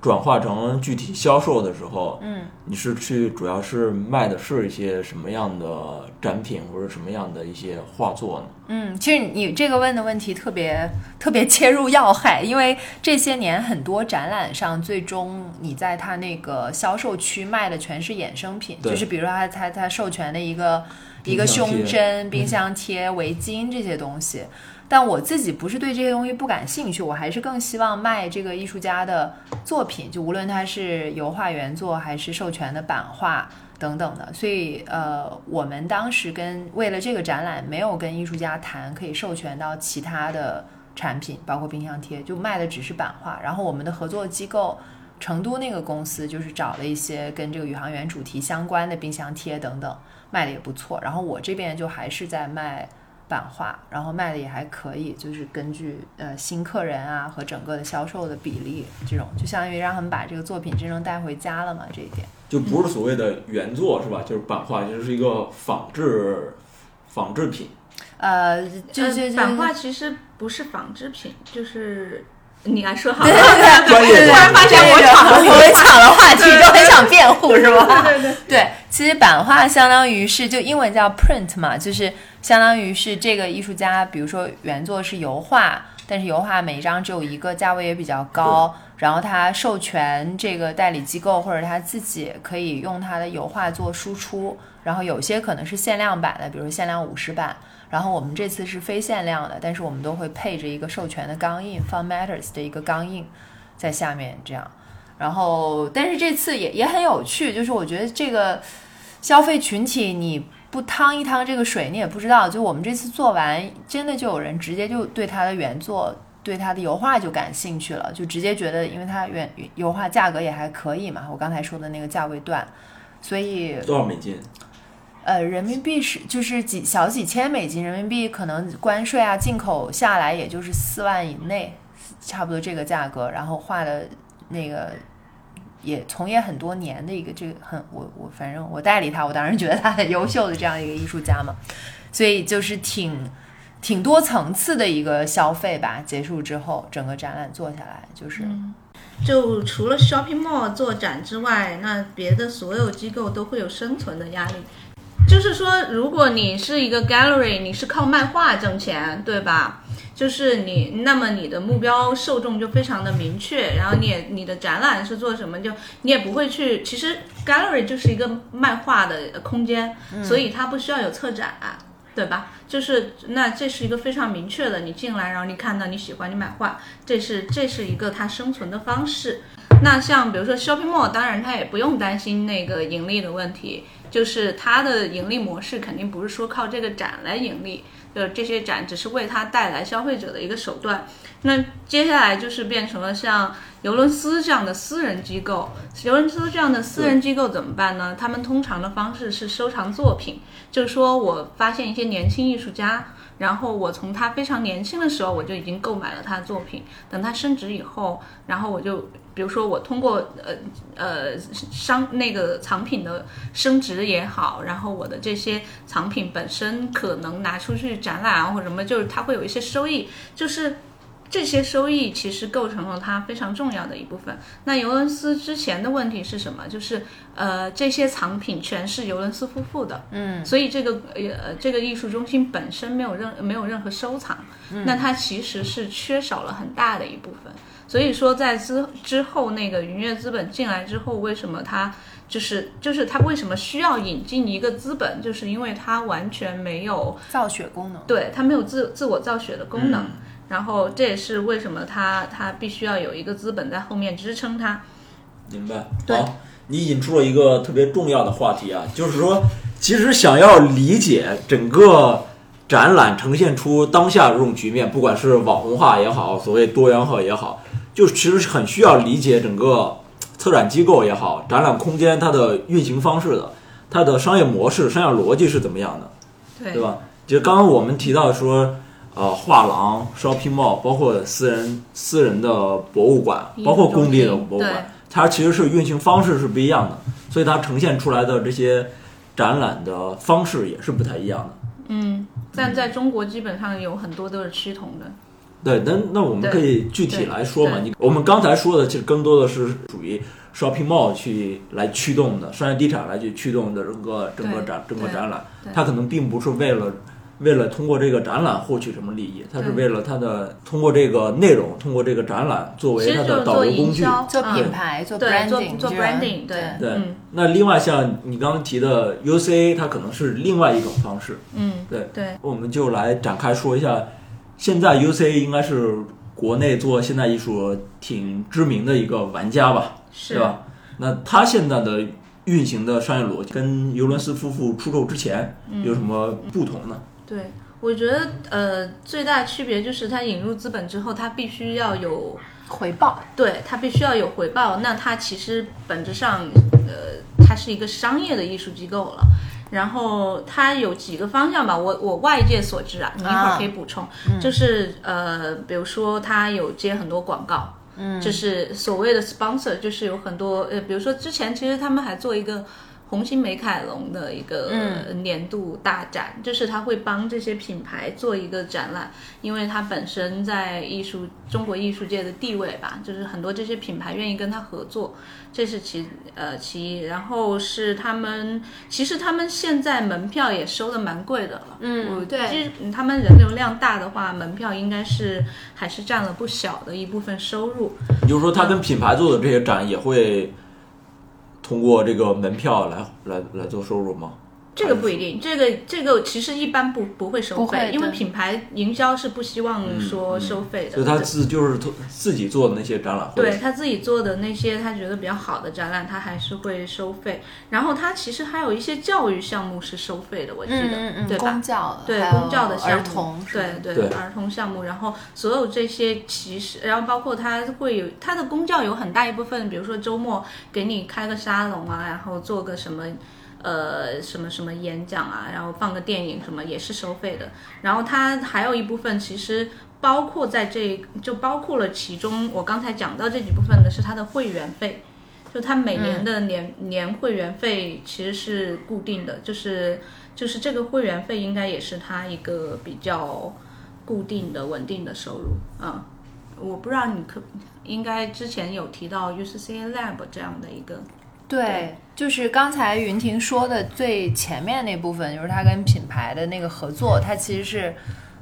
转化成具体销售的时候，嗯，你是去主要是卖的是一些什么样的展品或者什么样的一些画作呢？嗯，其实你这个问的问题特别特别切入要害，因为这些年很多展览上，最终你在它那个销售区卖的全是衍生品，就是比如说他他他授权的一个一个胸针、冰箱贴、围巾这些东西。但我自己不是对这些东西不感兴趣，我还是更希望卖这个艺术家的作品，就无论它是油画原作还是授权的版画等等的。所以，呃，我们当时跟为了这个展览，没有跟艺术家谈可以授权到其他的产品，包括冰箱贴，就卖的只是版画。然后我们的合作机构。成都那个公司就是找了一些跟这个宇航员主题相关的冰箱贴等等，卖的也不错。然后我这边就还是在卖版画，然后卖的也还可以，就是根据呃新客人啊和整个的销售的比例，这种就相当于让他们把这个作品真正带回家了嘛，这一点。就不是所谓的原作是吧？就是版画，就是一个仿制仿制品。呃，就就版画其实不是仿制品，就是你来说好对了。对对专业突然发现我抢了，我们抢了话题，就很想辩护，是吧？对对对，其实版画相当于是就英文叫 print 嘛，就是相当于是这个艺术家，比如说原作是油画，但是油画每一张只有一个，价位也比较高，然后他授权这个代理机构或者他自己可以用他的油画做输出，然后有些可能是限量版的，比如说限量五十版。然后我们这次是非限量的，但是我们都会配着一个授权的钢印 （Fun Matters） 的一个钢印在下面，这样。然后，但是这次也也很有趣，就是我觉得这个消费群体，你不趟一趟这个水，你也不知道。就我们这次做完，真的就有人直接就对它的原作、对它的油画就感兴趣了，就直接觉得，因为它原油画价格也还可以嘛，我刚才说的那个价位段，所以多少美金？呃，人民币是就是几小几千美金，人民币可能关税啊进口下来也就是四万以内，差不多这个价格。然后画的那个也从业很多年的一个这个很我我反正我代理他，我当然觉得他很优秀的这样一个艺术家嘛，所以就是挺挺多层次的一个消费吧。结束之后，整个展览做下来就是。就除了 shopping mall 做展之外，那别的所有机构都会有生存的压力。就是说，如果你是一个 gallery，你是靠卖画挣钱，对吧？就是你，那么你的目标受众就非常的明确，然后你也你的展览是做什么，就你也不会去。其实 gallery 就是一个卖画的空间，所以它不需要有策展。对吧？就是那这是一个非常明确的，你进来，然后你看到你喜欢，你买画，这是这是一个它生存的方式。那像比如说 shopping mall，当然它也不用担心那个盈利的问题，就是它的盈利模式肯定不是说靠这个展来盈利，呃，这些展只是为它带来消费者的一个手段。那接下来就是变成了像尤伦斯这样的私人机构，尤伦斯这样的私人机构怎么办呢？他们通常的方式是收藏作品，就是说我发现一些年轻艺术家，然后我从他非常年轻的时候我就已经购买了他的作品，等他升值以后，然后我就比如说我通过呃呃商那个藏品的升值也好，然后我的这些藏品本身可能拿出去展览啊或者什么，就是它会有一些收益，就是。这些收益其实构成了它非常重要的一部分。那尤伦斯之前的问题是什么？就是呃，这些藏品全是尤伦斯夫妇的，嗯，所以这个呃这个艺术中心本身没有任没有任何收藏，那它其实是缺少了很大的一部分。所以说在之之后那个云悦资本进来之后，为什么它就是就是它为什么需要引进一个资本？就是因为它完全没有造血功能，对它没有自自我造血的功能。嗯然后这也是为什么它它必须要有一个资本在后面支撑它。明白。对好，你引出了一个特别重要的话题啊，就是说，其实想要理解整个展览呈现出当下这种局面，不管是网红化也好，所谓多元化也好，就其实是很需要理解整个策展机构也好，展览空间它的运行方式的，它的商业模式、商业逻辑是怎么样的。对对吧？就刚刚我们提到说，呃，画廊、shopping mall，包括私人私人的博物馆包括公立的博物馆，它其实是运行方式是不一样的，所以它呈现出来的这些展览的方式也是不太一样的。嗯，但在中国基本上有很多都是趋同的。对，那那我们可以具体来说嘛？你我们刚才说的，其实更多的是属于 shopping mall 去来驱动的，商业地产来去驱动的整个整个展整个展览，它可能并不是为了为了通过这个展览获取什么利益，它是为了它的通过这个内容，通过这个展览作为它的导做流工具。做嗯品牌、做对，做 branding，做 branding，对对对嗯那另外像你刚刚提的 UCA，它可能是另外一种方式。嗯，对对，我们就来展开说一下，现在 UCA 应该是国内做现代艺术挺知名的一个玩家吧，是吧？那它现在的运行的商业逻辑跟尤伦斯夫妇出售之前嗯有什么不同呢？对，我觉得呃最大区别就是它引入资本之后，它必须要有回报。对它必须要有回报，那它其实本质上，呃，它是一个商业的艺术机构了。然后它有几个方向吧，我我外界所知啊，你一会儿可以补充，就是呃，比如说它有接很多广告，嗯，就是所谓的 sponsor，就是有很多呃，比如说之前其实他们还做一个。红星美凯龙的一个年度大展，就是他会帮这些品牌做一个展览，因为他本身在艺术中国艺术界的地位吧，就是很多这些品牌愿意跟他合作，这是其呃其一。然后是他们，其实他们现在门票也收的蛮贵的了。嗯对其实他们人流量大的话，门票应该是还是占了不小的一部分收入。也就是说，他跟品牌做的这些展也会通过这个门票来来来做收入吗？这个不一定，这个这个其实一般不不会收费，因为品牌营销是不希望说收费的。所以他自就是自自己做的那些展览，对他自己做的那些他觉得比较好的展览，他还是会收费。然后他其实还有一些教育项目是收费的，我记得，嗯嗯嗯，对吧公？教对公教的项目，儿童对对对儿童项目，然后所有这些其实，然后包括他会有他的公教有很大一部分，比如说周末给你开个沙龙啊，然后做个什么。呃，什么什么演讲啊，然后放个电影什么也是收费的。然后它还有一部分其实包括在这，就包括了其中我刚才讲到这几部分的是它的会员费，就它每年的年、年会员费其实是固定的，就是就是这个会员费应该也是它一个比较固定的稳定的收入啊、我不知道你可应该之前有提到 UCCA Lab 这样的一个，对，就是刚才云婷说的最前面那部分，就是他跟品牌的那个合作，它其实是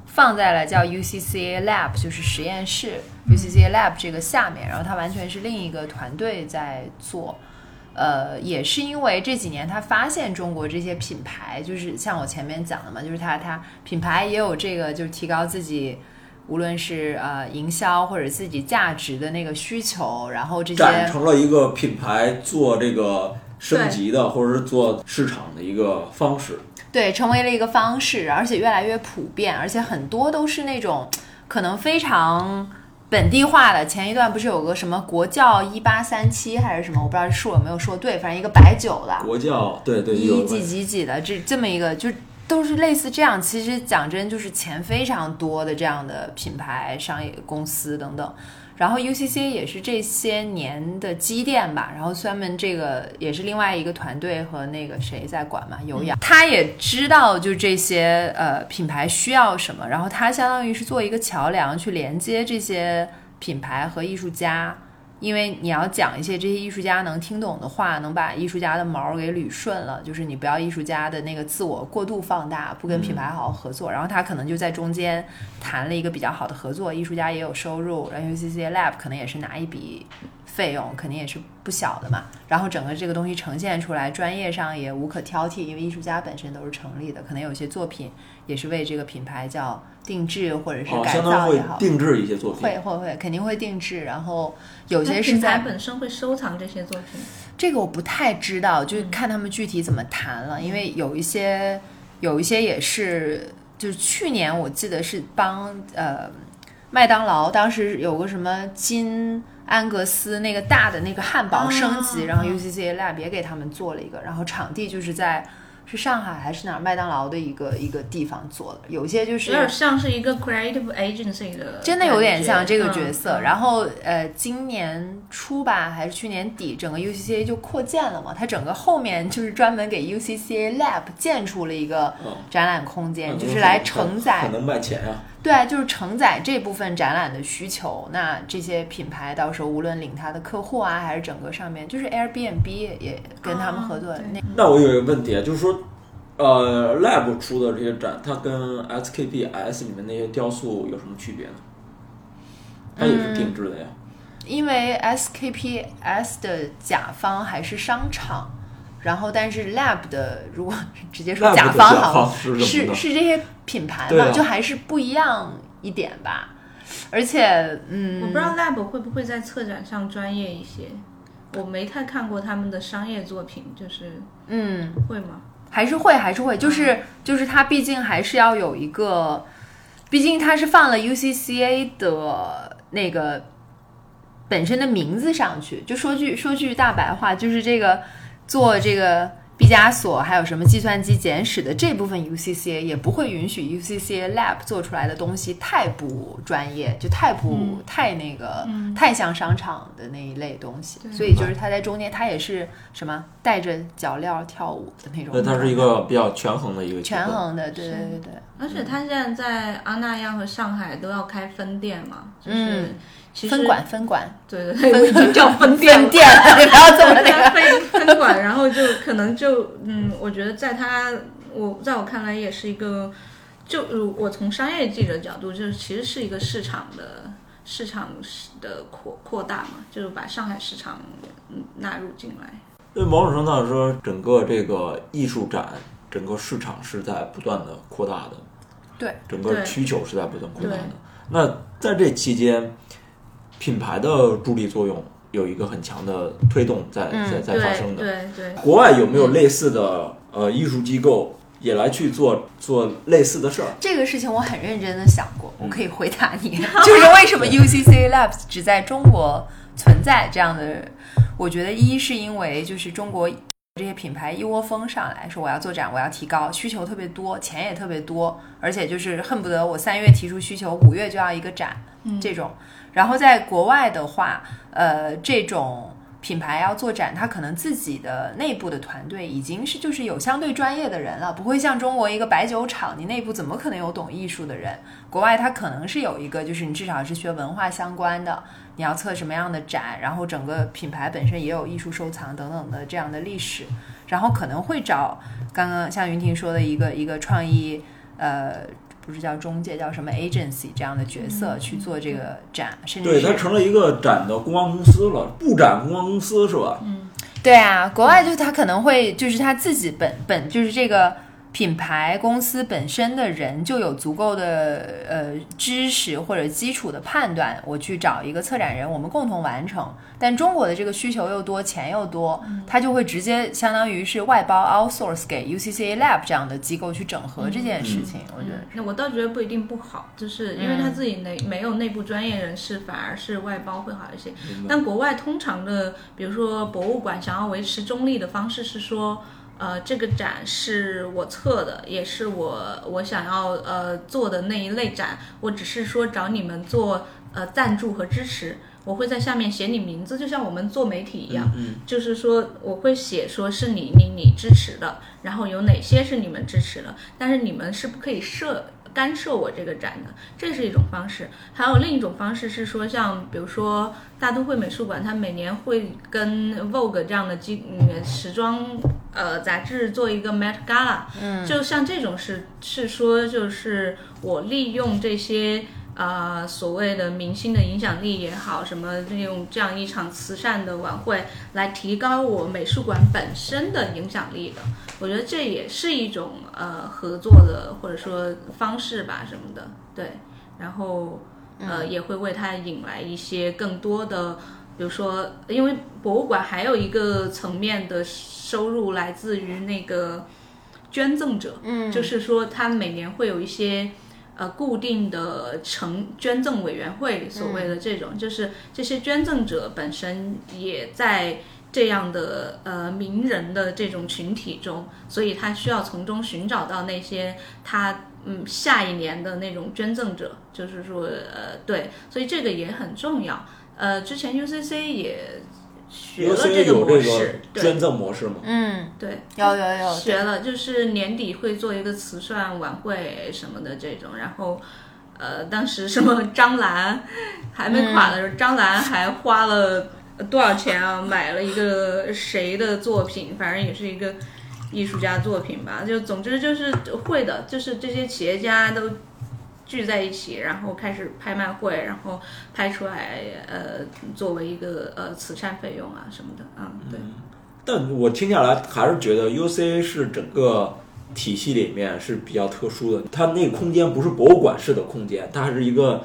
放在了叫 UCCA Lab，就是实验室 UCCA Lab 这个下面，然后它完全是另一个团队在做。呃，也是因为这几年他发现中国这些品牌，就是像我前面讲的嘛，就是他他品牌也有这个，就是提高自己。无论是呃营销或者自己价值的那个需求，然后这些展成了一个品牌做这个升级的，或者是做市场的一个方式。对，成为了一个方式，而且越来越普遍，而且很多都是那种可能非常本地化的。前一段不是有个什么国窖一八三七还是什么，我不知道数有没有说对，反正一个白酒的，国窖对对有一几几几的，这这么一个就。都是类似这样，其实讲真就是钱非常多的这样的品牌、商业公司等等。然后 UCC 也是这些年的积淀吧。然后虽然们这个也是另外一个团队和那个谁在管嘛，有氧，他也知道就这些呃品牌需要什么，然后他相当于是做一个桥梁去连接这些品牌和艺术家。因为你要讲一些这些艺术家能听懂的话，能把艺术家的毛给捋顺了，就是你不要艺术家的那个自我过度放大，不跟品牌好好合作，然后他可能就在中间谈了一个比较好的合作，艺术家也有收入，然后 UCC Lab 可能也是拿一笔费用，肯定也是不小的嘛。然后整个这个东西呈现出来，专业上也无可挑剔，因为艺术家本身都是成立的，可能有些作品也是为这个品牌叫定制或者是哦，改造也好。定制一些作品。会会会，肯定会定制，然后有些是品牌在本身会收藏这些作品。这个我不太知道，就看他们具体怎么谈了。因为有一些有一些也是，就是去年我记得是帮呃麦当劳当时有个什么金安格斯那个大的那个汉堡升级，啊然后 UCC Lab 也给他们做了一个，然后场地就是在是上海还是哪儿麦当劳的一个一个地方做的，有些就是有点像是一个 creative agency 的，真的有点像这个角色。嗯、然后呃，今年初吧，还是去年底，整个 UCCA 就扩建了嘛，它整个后面就是专门给 UCCA Lab 建出了一个嗯展览空间，嗯就是来承载可。能卖钱啊。对，就是承载这部分展览的需求。那这些品牌到时候无论领他的客户啊，还是整个上面，就是 Airbnb 也跟他们合作那。那我有一个问题啊，就是说，呃，Lab 出的这些展，它跟 SKPS 里面那些雕塑有什么区别呢？它也是定制的呀。因为 SKPS 的甲方还是商场，然后但是 Lab 的如果直接说的方好是是是这些品牌嘛，就还是不一样一点吧。而且，嗯，我不知道 Lab 会不会在策展上专业一些，我没太看过他们的商业作品，就是嗯，会吗？还是会，还是会，就是就是它毕竟还是要有一个，毕竟它是放了 UCCA 的那个本身的名字上去。就说句说句大白话，就是这个做这个毕加索还有什么计算机简史的这部分 UCCA 也不会允许 UCCA Lab 做出来的东西太不专业，就太不、太那个、太像商场的那一类东西。所以就是他在中间，他也是什么带着脚镣跳舞的那种。那它是一个比较权衡的一个权衡的，对对对对。而且他现在在阿那亚和上海都要开分店嘛，就是嗯其实分管分管对 对已经 叫分店。分店，你 不要这么那个。分分管，然后就可能就嗯，我觉得在他我在我看来也是一个，就如我从商业记者角度，就是其实是一个市场的市场的扩扩大嘛，就是把上海市场嗯纳入进来。对某种程度上说，整个这个艺术展，整个市场是在不断的扩大的，对，整个需求是在不断扩大的。那在这期间，品牌的助力作用有一个很强的推动在嗯在在发生的。对对对，国外有没有类似的呃艺术机构也来去做做类似的事儿？这个事情我很认真的想过，我可以回答你，就是为什么 UCC Labs 只在中国存在这样的？我觉得一是因为就是中国这些品牌一窝蜂上来说我要做展，我要提高需求特别多，钱也特别多，而且就是恨不得我三月提出需求，五月就要一个展，这种。然后在国外的话，呃，这种品牌要做展，它可能自己的内部的团队已经是就是有相对专业的人了，不会像中国一个白酒厂，你内部怎么可能有懂艺术的人？国外它可能是有一个，就是你至少是学文化相关的，你要测什么样的展，然后整个品牌本身也有艺术收藏等等的这样的历史，然后可能会找刚刚像云婷说的一个一个创意，呃。不是叫中介，叫什么 agency 这样的角色去做这个展，甚至对，是它成了一个展的公关公司了，布展公关公司是吧？嗯对啊，国外就是他可能会就是他自己本本就是这个品牌公司本身的人就有足够的呃知识或者基础的判断，我去找一个策展人，我们共同完成。但中国的这个需求又多，钱又多，他就会直接相当于是外包 outsource 给 UCCA Lab 这样的机构去整合这件事情。我觉得那我倒觉得不一定不好，就是因为他自己内没有内部专业人士，反而是外包会好一些。但国外通常的，比如说博物馆想要维持中立的方式是说，呃，这个展是我测的，也是我我想要呃做的那一类展，我只是说找你们做呃赞助和支持。我会在下面写你名字，就像我们做媒体一样，嗯，就是说我会写说是你你你支持的，然后有哪些是你们支持的，但是你们是不可以涉干涉我这个展的，这是一种方式。还有另一种方式是说，像比如说大都会美术馆，它每年会跟 Vogue 这样的机嗯时装呃杂志做一个 Met Gala，嗯，就像这种是是说就是我利用这些。啊、所谓的明星的影响力也好，什么利用这样一场慈善的晚会来提高我美术馆本身的影响力的，我觉得这也是一种呃合作的或者说方式吧什么的，对，然后呃、也会为它引来一些更多的，比如说，因为博物馆还有一个层面的收入来自于那个捐赠者，嗯，就是说他每年会有一些。呃，固定的成捐赠委员会，所谓的这种，就是这些捐赠者本身也在这样的呃名人的这种群体中，所以他需要从中寻找到那些他嗯下一年的那种捐赠者，就是说呃对，所以这个也很重要。呃，之前 UCC 也学了这个模式，捐赠模式吗？嗯，对，有有有，学了，就是年底会做一个慈善晚会什么的这种，然后，呃，当时什么张兰还没垮的时候，张兰还花了多少钱啊，买了一个谁的作品，反正也是一个艺术家作品吧。就总之就是会的，就是这些企业家都聚在一起，然后开始拍卖会，然后拍出来，呃，作为一个呃慈善费用啊什么的，嗯，对。但我听下来还是觉得 UCA 是整个体系里面是比较特殊的，它那个空间不是博物馆式的空间，它还是一个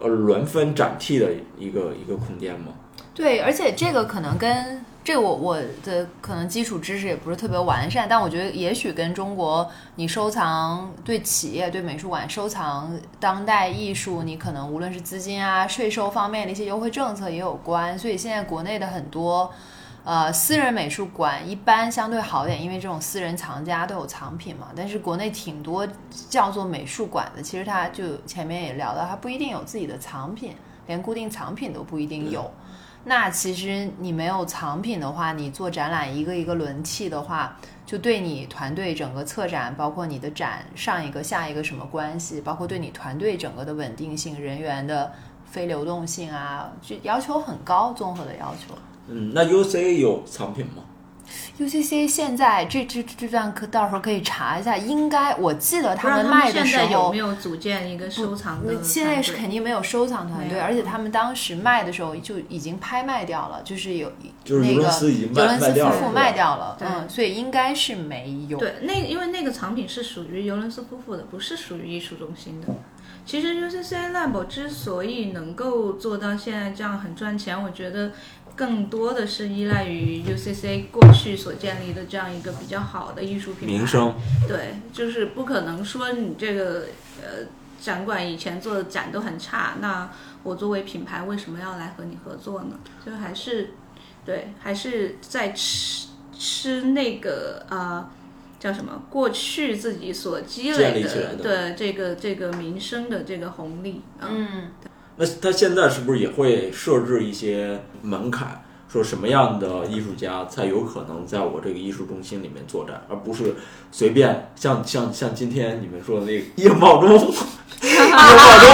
呃轮分展替的一个一个空间嘛。对，而且这个可能跟这个我我的可能基础知识也不是特别完善，但我觉得也许跟中国你收藏对企业对美术馆收藏当代艺术，你可能无论是资金啊、税收方面的一些优惠政策也有关。所以现在国内的很多呃私人美术馆一般相对好点，因为这种私人藏家都有藏品嘛。但是国内挺多叫做美术馆的，其实它就前面也聊到，它不一定有自己的藏品，连固定藏品都不一定有。那其实你没有藏品的话，你做展览一个一个轮替的话，就对你团队整个策展，包括你的展上一个下一个什么关系，包括对你团队整个的稳定性、人员的非流动性啊，就要求很高，综合的要求。嗯，那 UCA 有藏品吗？UCC 现在这这这段可到时候可以查一下，应该我记得他不知道他卖的时候现在有候没有组建一个收藏的团队？现在是肯定没有收藏团队，而且他们当时卖的时候就已经拍卖掉了，就是有就是尤那个伦斯已经卖尤伦斯夫妇卖掉了嗯，所以应该是没有。对，那因为那个藏品是属于尤伦斯夫妇的，不是属于艺术中心的。其实 UCC Lab 之所以能够做到现在这样很赚钱，我觉得更多的是依赖于 UCC 过去所建立的这样一个比较好的艺术品牌。名声，对，就是不可能说你这个呃展馆以前做的展都很差，那我作为品牌为什么要来和你合作呢？就还是对，还是在吃吃那个呃叫什么过去自己所积累的对这个这个民生的这个红利啊。嗯，那他现在是不是也会设置一些门槛？说什么样的艺术家才有可能在我这个艺术中心里面作战，而不是随便像像像今天你们说的那个叶茂中，叶茂中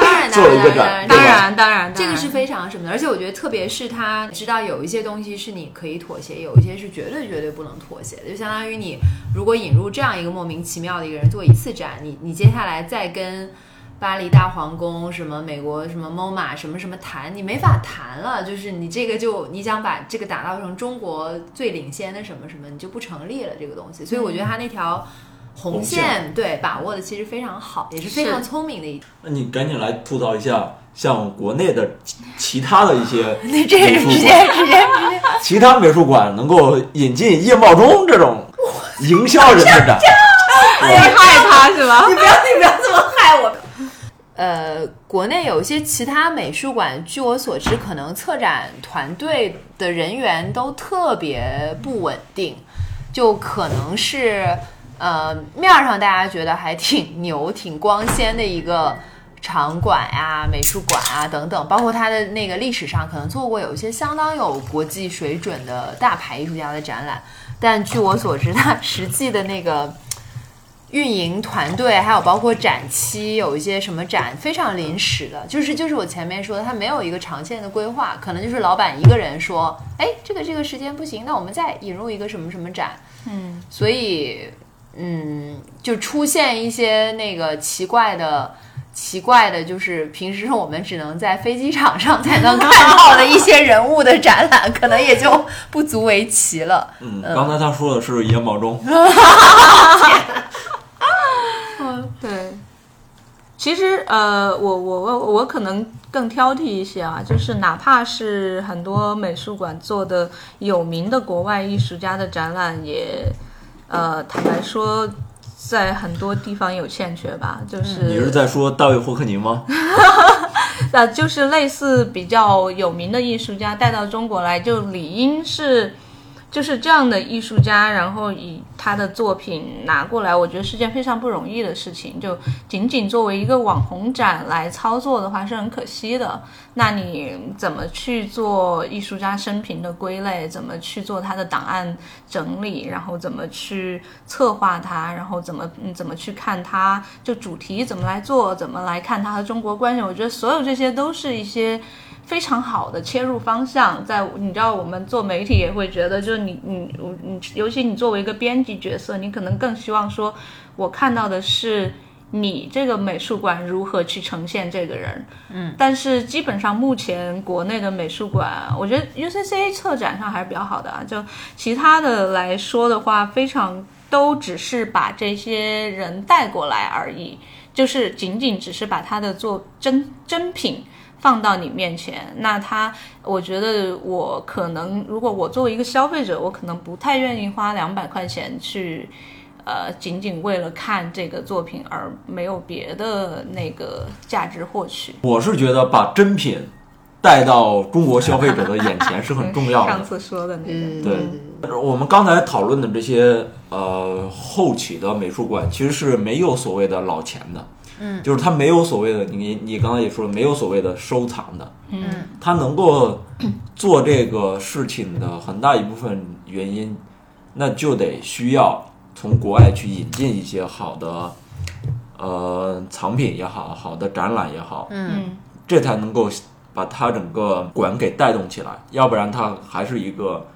当然，做了一个当然，展对吧当然，当然，这个是非常什么的，而且我觉得，特别是他知道有一些东西是你可以妥协，有一些是绝对绝对不能妥协的。就相当于你如果引入这样一个莫名其妙的一个人做一次展，你你接下来再跟巴黎大皇宫、什么美国什么 MoMA 什么什么谈，你没法谈了。就是你这个就你想把这个打造成中国最领先的什么什么，你就不成立了这个东西。所以我觉得他那条红红线线对把握的其实非常好，也是非常聪明的一。那你赶紧来吐槽一下，像国内的其其他的一些 那这美术是直接馆，直接直接。其他美术馆能够引进叶茂中这种营销人的展，厉害他是吧？你不要，你不要这么害我。呃，国内有一些其他美术馆，据我所知，可能策展团队的人员都特别不稳定，就可能是呃面上大家觉得还挺牛、挺光鲜的一个场馆呀、美术馆啊等等，包括它的那个历史上可能做过有一些相当有国际水准的大牌艺术家的展览，但据我所知，它实际的那个。运营团队，还有包括展期，有一些什么展非常临时的，就是就是我前面说的，他没有一个长线的规划，可能就是老板一个人说，哎，这个这个时间不行，那我们再引入一个什么什么展，嗯，所以嗯，就出现一些那个奇怪的。奇怪的就是，平时我们只能在飞机场上才能看到的一些人物的展览，可能也就不足为奇了。嗯，刚才他说的是叶茂中，嗯，对。其实，呃，我我我我可能更挑剔一些啊，就是哪怕是很多美术馆做的有名的国外艺术家的展览也，呃，坦白说，在很多地方有欠缺吧，就是你是在说大卫霍克尼吗？呃，就是类似比较有名的艺术家带到中国来，就理应是就是这样的艺术家，然后以他的作品拿过来，我觉得是件非常不容易的事情。就仅仅作为一个网红展来操作的话，是很可惜的。那你怎么去做艺术家生平的归类？怎么去做他的档案整理？然后怎么去策划它？然后怎么怎么去看它？就主题怎么来做？怎么来看它和中国关系？我觉得所有这些都是一些。非常好的切入方向，在你知道，我们做媒体也会觉得，就是你你你，尤其你作为一个编辑角色，你可能更希望说，我看到的是你这个美术馆如何去呈现这个人。嗯，但是基本上目前国内的美术馆，我觉得 UCCA 策展上还是比较好的啊。就其他的来说的话，非常都只是把这些人带过来而已，就是仅仅只是把他的作真真品。放到你面前，那他，我觉得我可能，如果我作为一个消费者，我可能不太愿意花两百块钱去，呃，仅仅为了看这个作品而没有别的那个价值获取。我是觉得把真品带到中国消费者的眼前是很重要的。上次说的那个，对，我们刚才讨论的这些呃后起的美术馆，其实是没有所谓的老钱的。嗯，就是他没有所谓的，你你刚才也说了，没有所谓的收藏的，嗯，他能够做这个事情的很大一部分原因，那就得需要从国外去引进一些好的，呃，藏品也好，好的展览也好，嗯，这才能够把它整个馆给带动起来，要不然它还是一个，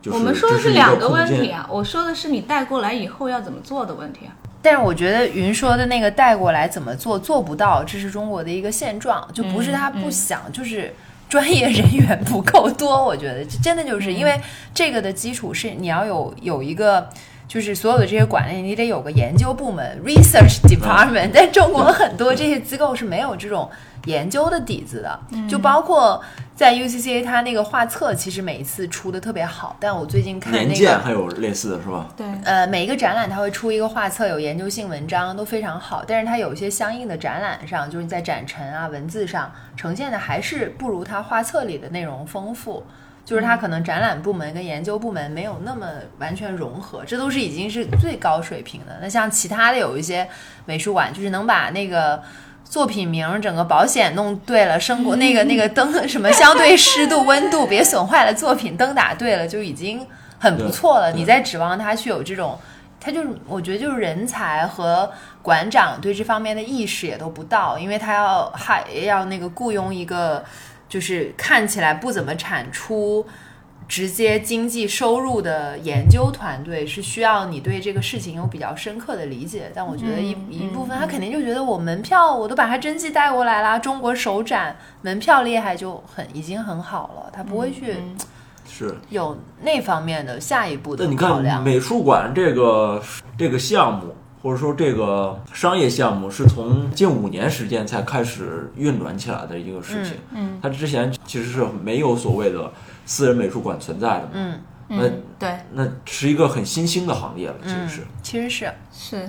就是我们说的是一两个问题啊，我说的是你带过来以后要怎么做的问题啊。但是我觉得云说的那个带过来怎么做做不到，这是中国的一个现状，就不是他不想，就是专业人员不够多。我觉得这真的就是因为这个的基础是你要有有一个，就是所有的这些管理你得有个研究部门 （research department），但中国很多这些机构是没有这种研究的底子的，就包括在 UCCA 它那个画册，其实每一次出的特别好，但我最近看年那个。鉴还有类似的是吧？对，呃，每一个展览它会出一个画册，有研究性文章，都非常好。但是它有一些相应的展览上，就是你在展陈啊、文字上呈现的，还是不如它画册里的内容丰富。就是它可能展览部门跟研究部门没有那么完全融合，这都是已经是最高水平的。那像其他的有一些美术馆，就是能把那个。作品名、整个保险弄对了，生活 那个那个灯什么相对湿度、温度 别损坏了，作品灯打对了就已经很不错了。你再指望他去有这种，他就是我觉得就是人才和馆长对这方面的意识也都不到，因为他要还要那个雇佣一个就是看起来不怎么产出。直接经济收入的研究团队是需要你对这个事情有比较深刻的理解，但我觉得一、嗯一部分嗯他肯定就觉得我门票我都把它真迹带过来啦，中国首展门票厉害就很已经很好了，他不会去嗯是。有那方面的下一步的那你看考量。美术馆这个这个项目，或者说这个商业项目，是从近五年时间才开始运转起来的一个事情。嗯它之前其实是没有所谓的私人美术馆存在的嘛。嗯嗯，对，那是一个很新兴的行业了，其实嗯是。，其实是是，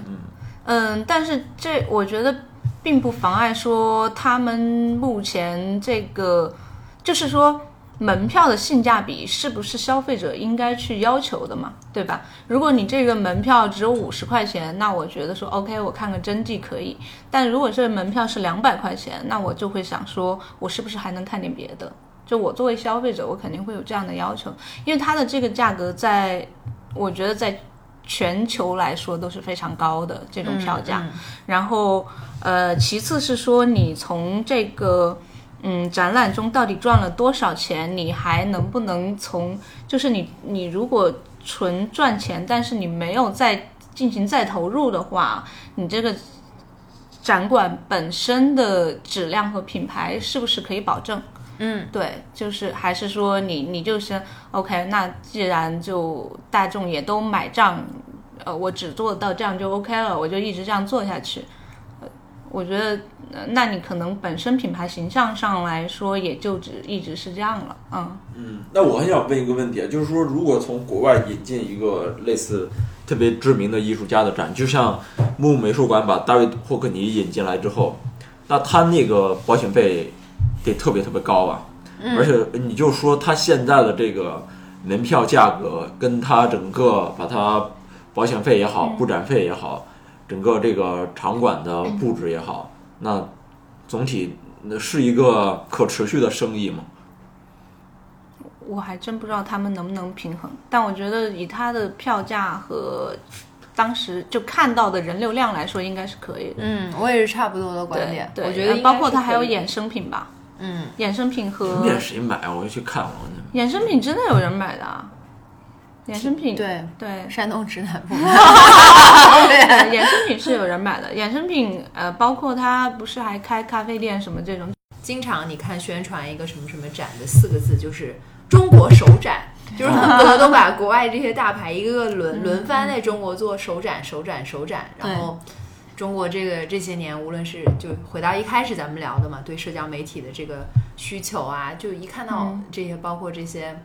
嗯，但是这我觉得并不妨碍说他们目前这个，就是说门票的性价比是不是消费者应该去要求的嘛，对吧？如果你这个门票只有五十块钱，那我觉得说 OK，我看个真迹可以。但如果这个门票是两百块钱，那我就会想说，我是不是还能看点别的？就我作为消费者，我肯定会有这样的要求，因为它的这个价格在，我觉得在全球来说都是非常高的这种票价。嗯然后，呃，其次是说你从这个嗯展览中到底赚了多少钱，你还能不能从就是你你如果纯赚钱，但是你没有再进行再投入的话，你这个展馆本身的质量和品牌是不是可以保证？嗯，对，就是还是说你你就是 OK，那既然就大众也都买账，呃，我只做到这样就 OK 了，我就一直这样做下去。呃我觉得，呃那你可能本身品牌形象上来说，也就只一直是这样了，嗯。嗯，那我很想问一个问题啊，就是说，如果从国外引进一个类似特别知名的艺术家的展，就像木美术馆把大卫霍克尼引进来之后，那他那个保险费得特别特别高啊，而且你就说他现在的这个门票价格跟它整个把它保险费也好，嗯布展费也好，整个这个场馆的布置也好，那总体那是一个可持续的生意吗？我还真不知道他们能不能平衡，但我觉得以它的票价和当时就看到的人流量来说，应该是可以的。嗯，我也是差不多的观点。对，我觉得包括是可以它还有衍生品吧，嗯，衍生品和面谁买啊？我就去看我。衍生品真的有人买的啊，衍生品对，对。山东直男部。对，衍生品是有人买的。衍生品，呃，包括他不是还开咖啡店什么这种，经常你看宣传一个什么什么展的四个字就是中国首展，就是恨不得都把国外这些大牌一个个轮轮番在中国做首展、首展、首展，然后。中国这个这些年，无论是就回到一开始咱们聊的嘛，对社交媒体的这个需求啊，就一看到嗯。这些，包括这些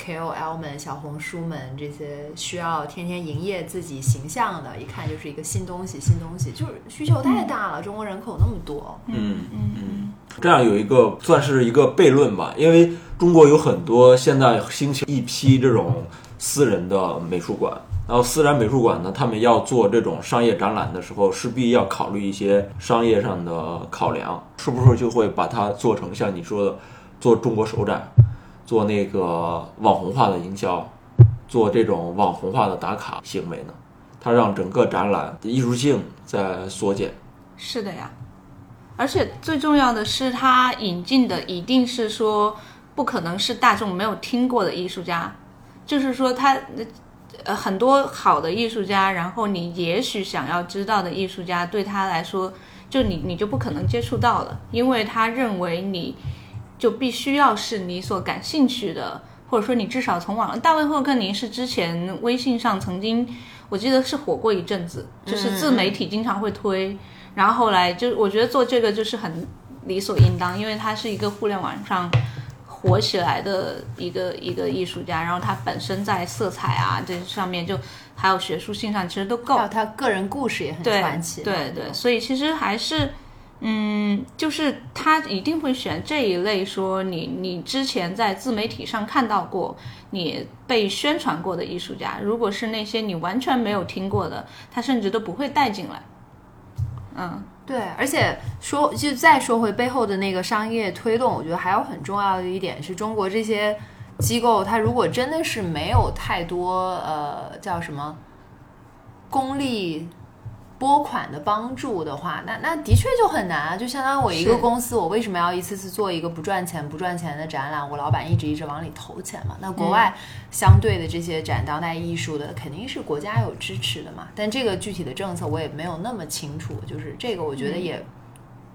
KOL 们、小红书们这些需要天天营业自己形象的，一看就是一个新东西，新东西，就是需求太大了。中国人口那么多，嗯嗯嗯，这样有一个算是一个悖论吧，因为中国有很多现在兴起一批这种私人的美术馆，然后私人美术馆呢，他们要做这种商业展览的时候，势必要考虑一些商业上的考量，是不是就会把它做成像你说的，做中国首展，做那个网红化的营销，做这种网红化的打卡行为呢？它让整个展览的艺术性在缩减。是的呀。而且最重要的是，它引进的一定是说不可能是大众没有听过的艺术家，就是说他呃很多好的艺术家，然后你也许想要知道的艺术家，对他来说，就你你就不可能接触到了，因为他认为你就必须要是你所感兴趣的，或者说你至少从网大卫霍克尼是之前微信上曾经我记得是火过一阵子，就是自媒体经常会推，然后后来就我觉得做这个就是很理所应当，因为他是一个互联网上。火起来的一个一个艺术家，然后他本身在色彩啊这上面就还有学术性上其实都够还，有他个人故事也很传奇嘛。对对，所以其实还是，嗯，就是他一定会选这一类，说你你之前在自媒体上看到过，你被宣传过的艺术家，如果是那些你完全没有听过的，他甚至都不会带进来。嗯，对，而且说就再说回背后的那个商业推动，我觉得还有很重要的一点是中国这些机构，它如果真的是没有太多呃叫什么功利拨款的帮助的话，那那的确就很难啊。就相当于我一个公司，我为什么要一次次做一个不赚钱、不赚钱的展览？我老板一直一直往里投钱嘛。那国外相对的这些展当代艺术的，肯定是国家有支持的嘛。但这个具体的政策我也没有那么清楚，就是这个我觉得也。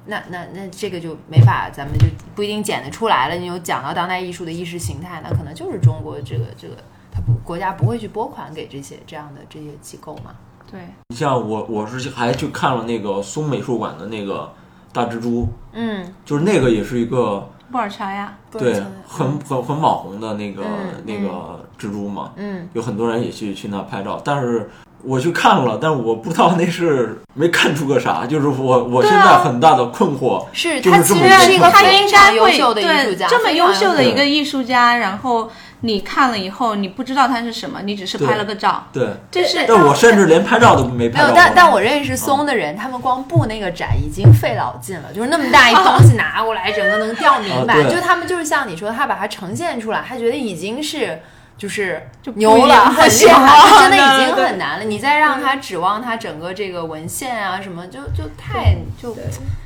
那那那这个就没法，咱们就不一定剪得出来了。你有讲到当代艺术的意识形态，那可能就是中国这个这个，他不国家不会去拨款给这些这样的这些机构嘛。对，你像我，我是还去看了那个松美术馆的那个大蜘蛛，嗯，就是那个也是一个布尔乔亚，对很很很网红的那个、嗯那个蜘蛛嘛，嗯，有很多人也去去那拍照，但是我去看了，但是我不知道那是没看出个啥，就是我我现在很大的困惑，是就是这么他其实是一个他非应该会常优秀的艺术家，这么优秀的一个艺术家，然后你看了以后，你不知道他是什么，你只是拍了个照，对，这是但我甚至连拍照都没没有，拍。但但我认识松的人，他们光布那个展已经费老劲了，就是那么大一东西拿过来，整个能吊明白。啊就他们就是像你说，他把它呈现出来，他觉得已经是就是就牛了，很厉害，真的已经很难了。你再让他指望他整个这个文献啊什么，就就太就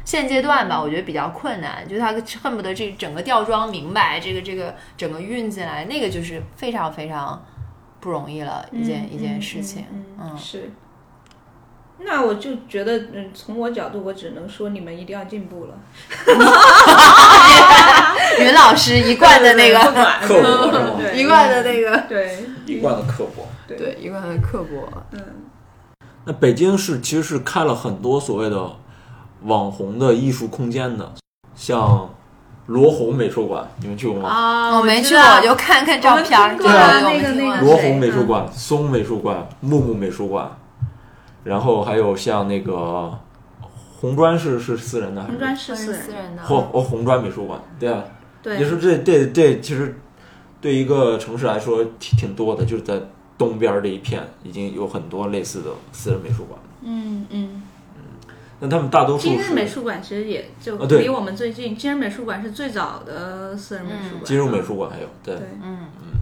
现阶段吧，我觉得比较困难。就他恨不得这整个吊装明白，这个这个整个运进来，那个就是非常非常不容易了一件、一件事情。嗯是。那我就觉得，嗯，从我角度，我只能说你们一定要进步了。云老师一贯的那个，刻薄 一贯的那个，对一贯的刻薄。对，一贯的刻薄。嗯，那北京市其实是开了很多所谓的网红的艺术空间的，像罗红美术馆，你们去过吗？啊我没去过，就看看照片对啊那个那个罗谁红美术馆、松美术馆、木木美术馆，然后还有像那个红砖是是私人的还是？红砖是是私人，私人的，或哦红砖美术馆，对啊，对。也是这这这其实对一个城市来说挺挺多的，就是在东边这一片已经有很多类似的私人美术馆。嗯嗯，那他们大多数今日美术馆其实也就离我们最近，今日美术馆是最早的私人美术馆，今日美术馆还有对，嗯。嗯，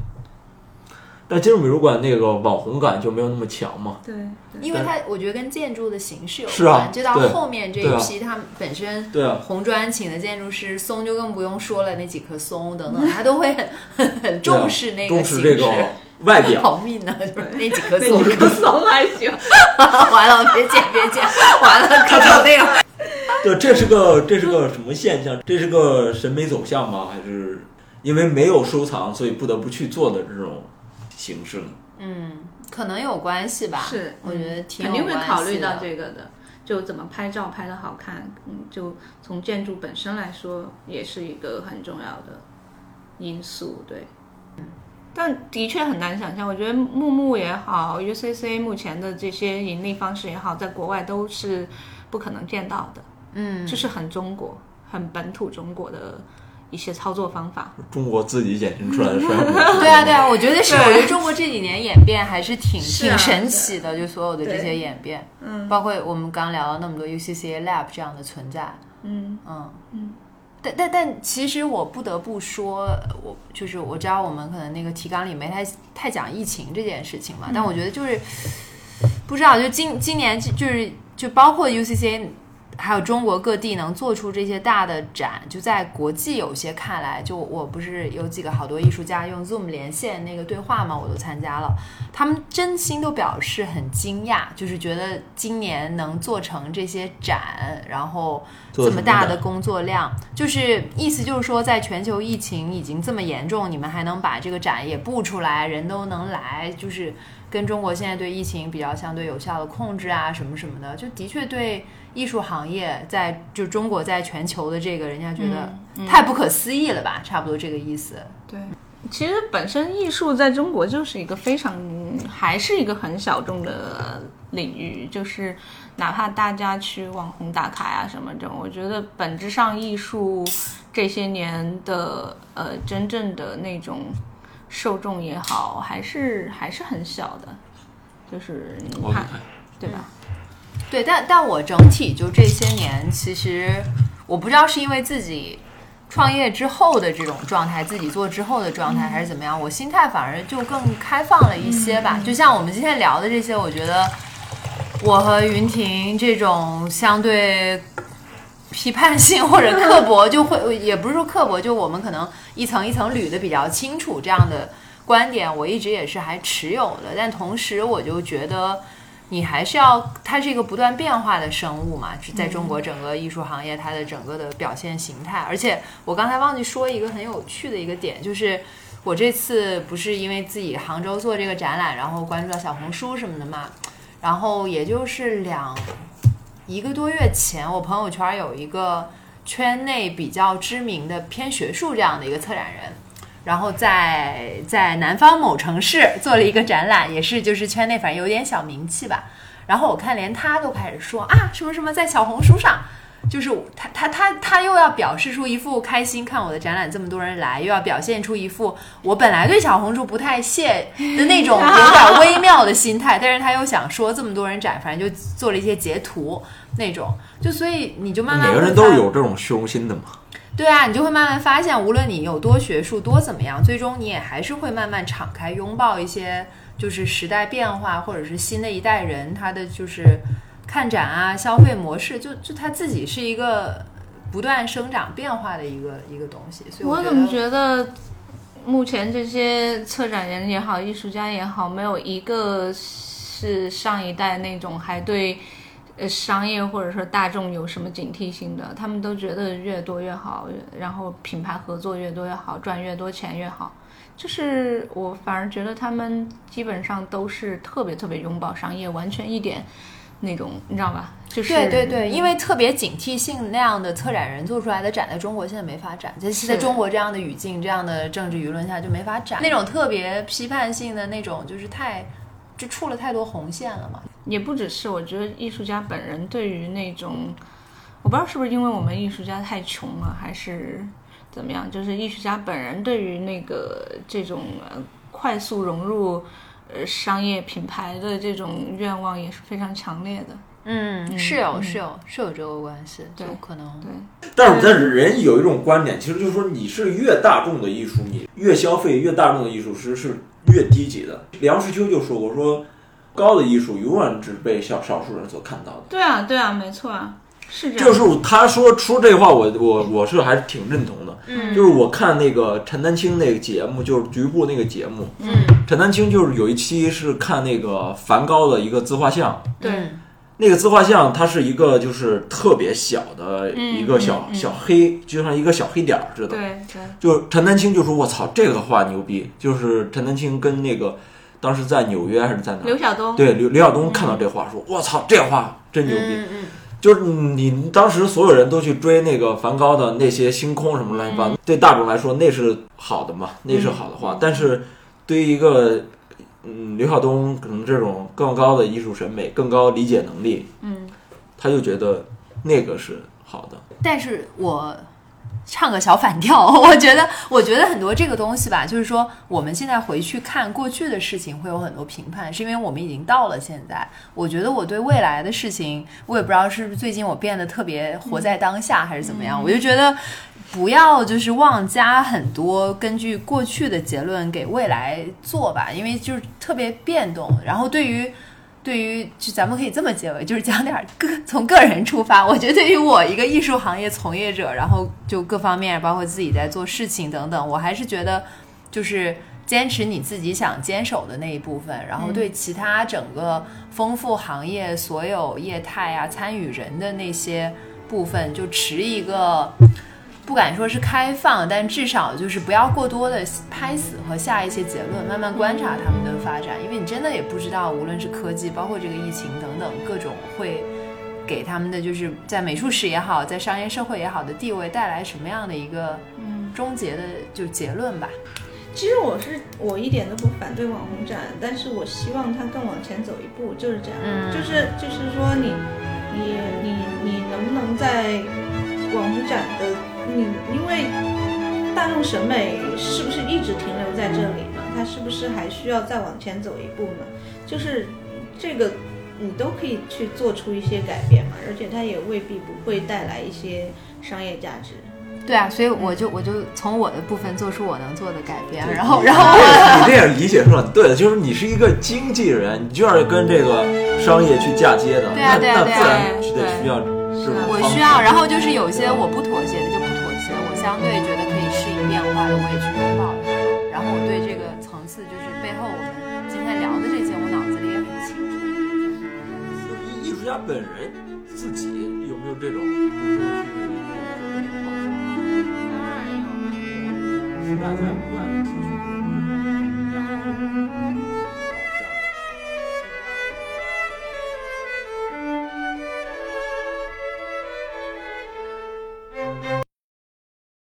但金融美术馆那个网红感就没有那么强嘛。对对，因为它我觉得跟建筑的形式有是啊关，就到后面这一批，他们本身对啊，红砖请的建筑师，松就更不用说了，那几棵松等等，他都会很很很重视那个形式。视这个外表。好命呢，就是那几棵那松，几棵松还行，完了，别剪别剪，完了，可能那个 对，这是个这是个什么现象？这是个审美走向吗？还是因为没有收藏，所以不得不去做的这种形式呢？嗯，可能有关系吧。是我觉得挺肯定会考虑到这个的。就怎么拍照拍的好看，嗯，就从建筑本身来说，也是一个很重要的因素，对。但的确很难想象，我觉得木木也好，UCC 目前的这些盈利方式也好，在国外都是不可能见到的，嗯，就是很中国、很本土中国的一些操作方法。中国自己衍生出来的商业模式。对啊，对啊，我觉得是，我觉得中国这几年演变还是挺 是啊挺神奇的，就所有的这些演变，嗯。包括我们刚聊了那么多 UCCA Lab 这样的存在，嗯。嗯。嗯。但但但，其实我不得不说，我就是我知道我们可能那个提纲里没太太讲疫情这件事情嘛，但我觉得就是不知道，就今今年就就是就包括 UCCA 还有中国各地能做出这些大的展，就在国际有些看来，就我不是有几个好多艺术家用 Zoom 连线那个对话嘛，我都参加了，他们真心都表示很惊讶，就是觉得今年能做成这些展，然后这么大的工作量，就是意思就是说，在全球疫情已经这么严重，你们还能把这个展也布出来，人都能来，就是跟中国现在对疫情比较相对有效的控制啊，什么什么的，就的确对艺术行业在就中国在全球的这个，人家觉得嗯太不可思议了吧，差不多这个意思。对，其实本身艺术在中国就是一个非常，还是一个很小众的领域，就是哪怕大家去网红打卡呀、什么这种，我觉得本质上艺术这些年的呃真正的那种受众也好，还是还是很小的，就是你我看对吧？对，但但我整体就这些年，其实我不知道是因为自己创业之后的这种状态，自己做之后的状态，还是怎么样，我心态反而就更开放了一些吧。就像我们今天聊的这些，我觉得我和云婷这种相对。批判性或者刻薄，就会也不是说刻薄，就我们可能一层一层捋的比较清楚，这样的观点我一直也是还持有的。但同时，我就觉得你还是要，它是一个不断变化的生物嘛，在中国整个艺术行业它的整个的表现形态。而且我刚才忘记说一个很有趣的一个点，就是我这次不是因为自己杭州做这个展览，然后关注到小红书什么的嘛，然后也就是两一个多月前，我朋友圈有一个圈内比较知名的偏学术这样的一个策展人。然后在在南方某城市做了一个展览，也是就是圈内反正有点小名气吧。然后我看连他都开始说啊什么什么在小红书上，就是他他他他又要表示出一副开心看我的展览这么多人来，又要表现出一副我本来对小红书不太屑的那种有点微妙的心态，但是他又想说这么多人展，反正就做了一些截图那种，就所以你就慢慢每个人都是有这种虚荣心的嘛。对啊，你就会慢慢发现，无论你有多学术、多怎么样，最终你也还是会慢慢敞开，拥抱一些就是时代变化，或者是新的一代人他的就是看展啊、消费模式，就就他自己是一个不断生长变化的一个一个东西。所以觉我怎么，觉得目前这些策展人也好，艺术家也好，没有一个是上一代那种还对呃商业或者说大众有什么警惕性的，他们都觉得越多越好，然后品牌合作越多越好，赚越多钱越好。就是我反而觉得他们基本上都是特别特别拥抱商业，完全一点那种你知道吧？就是对对对，因为特别警惕性那样的策展人做出来的展，在中国现在没法展，在是在中国这样的语境、这样的政治舆论下就没法展。那种特别批判性的那种，就是太就触了太多红线了嘛。也不只是，我觉得艺术家本人对于那种，我不知道是不是因为我们艺术家太穷了，还是怎么样？就是艺术家本人对于那个这种呃快速融入呃商业品牌的这种愿望也是非常强烈的。嗯，嗯是有嗯是有是有这个关系，就对可能对，但是但是人有一种观点，其实就是说，你是越大众的艺术，你越消费越大众的艺术师是越低级的。梁实秋就说过，说高的艺术永远只被少少数人所看到的。对啊，对啊，没错啊，是这样。就是他说出这话我，我我是还是挺认同的。嗯就是我看那个陈丹青那个节目，就是局部那个节目，嗯陈丹青就是有一期是看那个梵高的一个自画像，对嗯那个自画像它是一个就是特别小的嗯一个小、小黑，就像一个小黑点儿似的。对对，就陈丹青就说：“我操，这个画牛逼！”就是陈丹青跟那个当时在纽约还是在哪？刘晓东，对刘刘晓东看到这画说：“我操，这画真牛逼！”嗯嗯就是你当时所有人都去追那个梵高的那些星空什么乱七八糟，对大众来说那是好的嘛，那是好的话。但是对于一个嗯刘晓东可能这种更高的艺术审美、更高理解能力，嗯，他就觉得那个是好的。但是我唱个小反调，我觉得，我觉得很多这个东西吧，就是说我们现在回去看过去的事情，会有很多评判，是因为我们已经到了现在。我觉得我对未来的事情，我也不知道是不是最近我变得特别活在当下，还是怎么样，我就觉得。不要就是妄加很多根据过去的结论给未来做吧，因为就是特别变动。然后对于对于就咱们可以这么结尾，就是讲点儿个从个人出发。我觉得对于我一个艺术行业从业者，然后就各方面，包括自己在做事情等等，我还是觉得就是坚持你自己想坚守的那一部分，然后对其他整个丰富行业所有业态啊、参与人的那些部分，就持一个。不敢说是开放，但至少就是不要过多的拍死和下一些结论，慢慢观察他们的发展，因为你真的也不知道，无论是科技，包括这个疫情等等各种会给他们的就是在美术史也好，在商业社会也好的地位带来什么样的一个终结的就结论吧。其实我是我一点都不反对网红展，但是我希望它更往前走一步，就是这样，嗯就是就是说你你你你能不能在网红展的你，因为大众审美是不是一直停留在这里呢？它是不是还需要再往前走一步呢？就是这个你都可以去做出一些改变嘛，而且它也未必不会带来一些商业价值。对啊，所以我就我就从我的部分做出我能做的改变，然后然后你这样理解是吧对的，就是你是一个经纪人，你就要跟这个商业去嫁接的，对啊对啊对啊那那自然是得对需要是我需要，然后就是有些我不妥协的相对觉得可以适应变化的，我也去拥抱它。然后我对这个层次，就是背后我们今天聊的这些，我脑子里也很清楚。就是艺术家本人自己有没有这种？当然有。时代在不断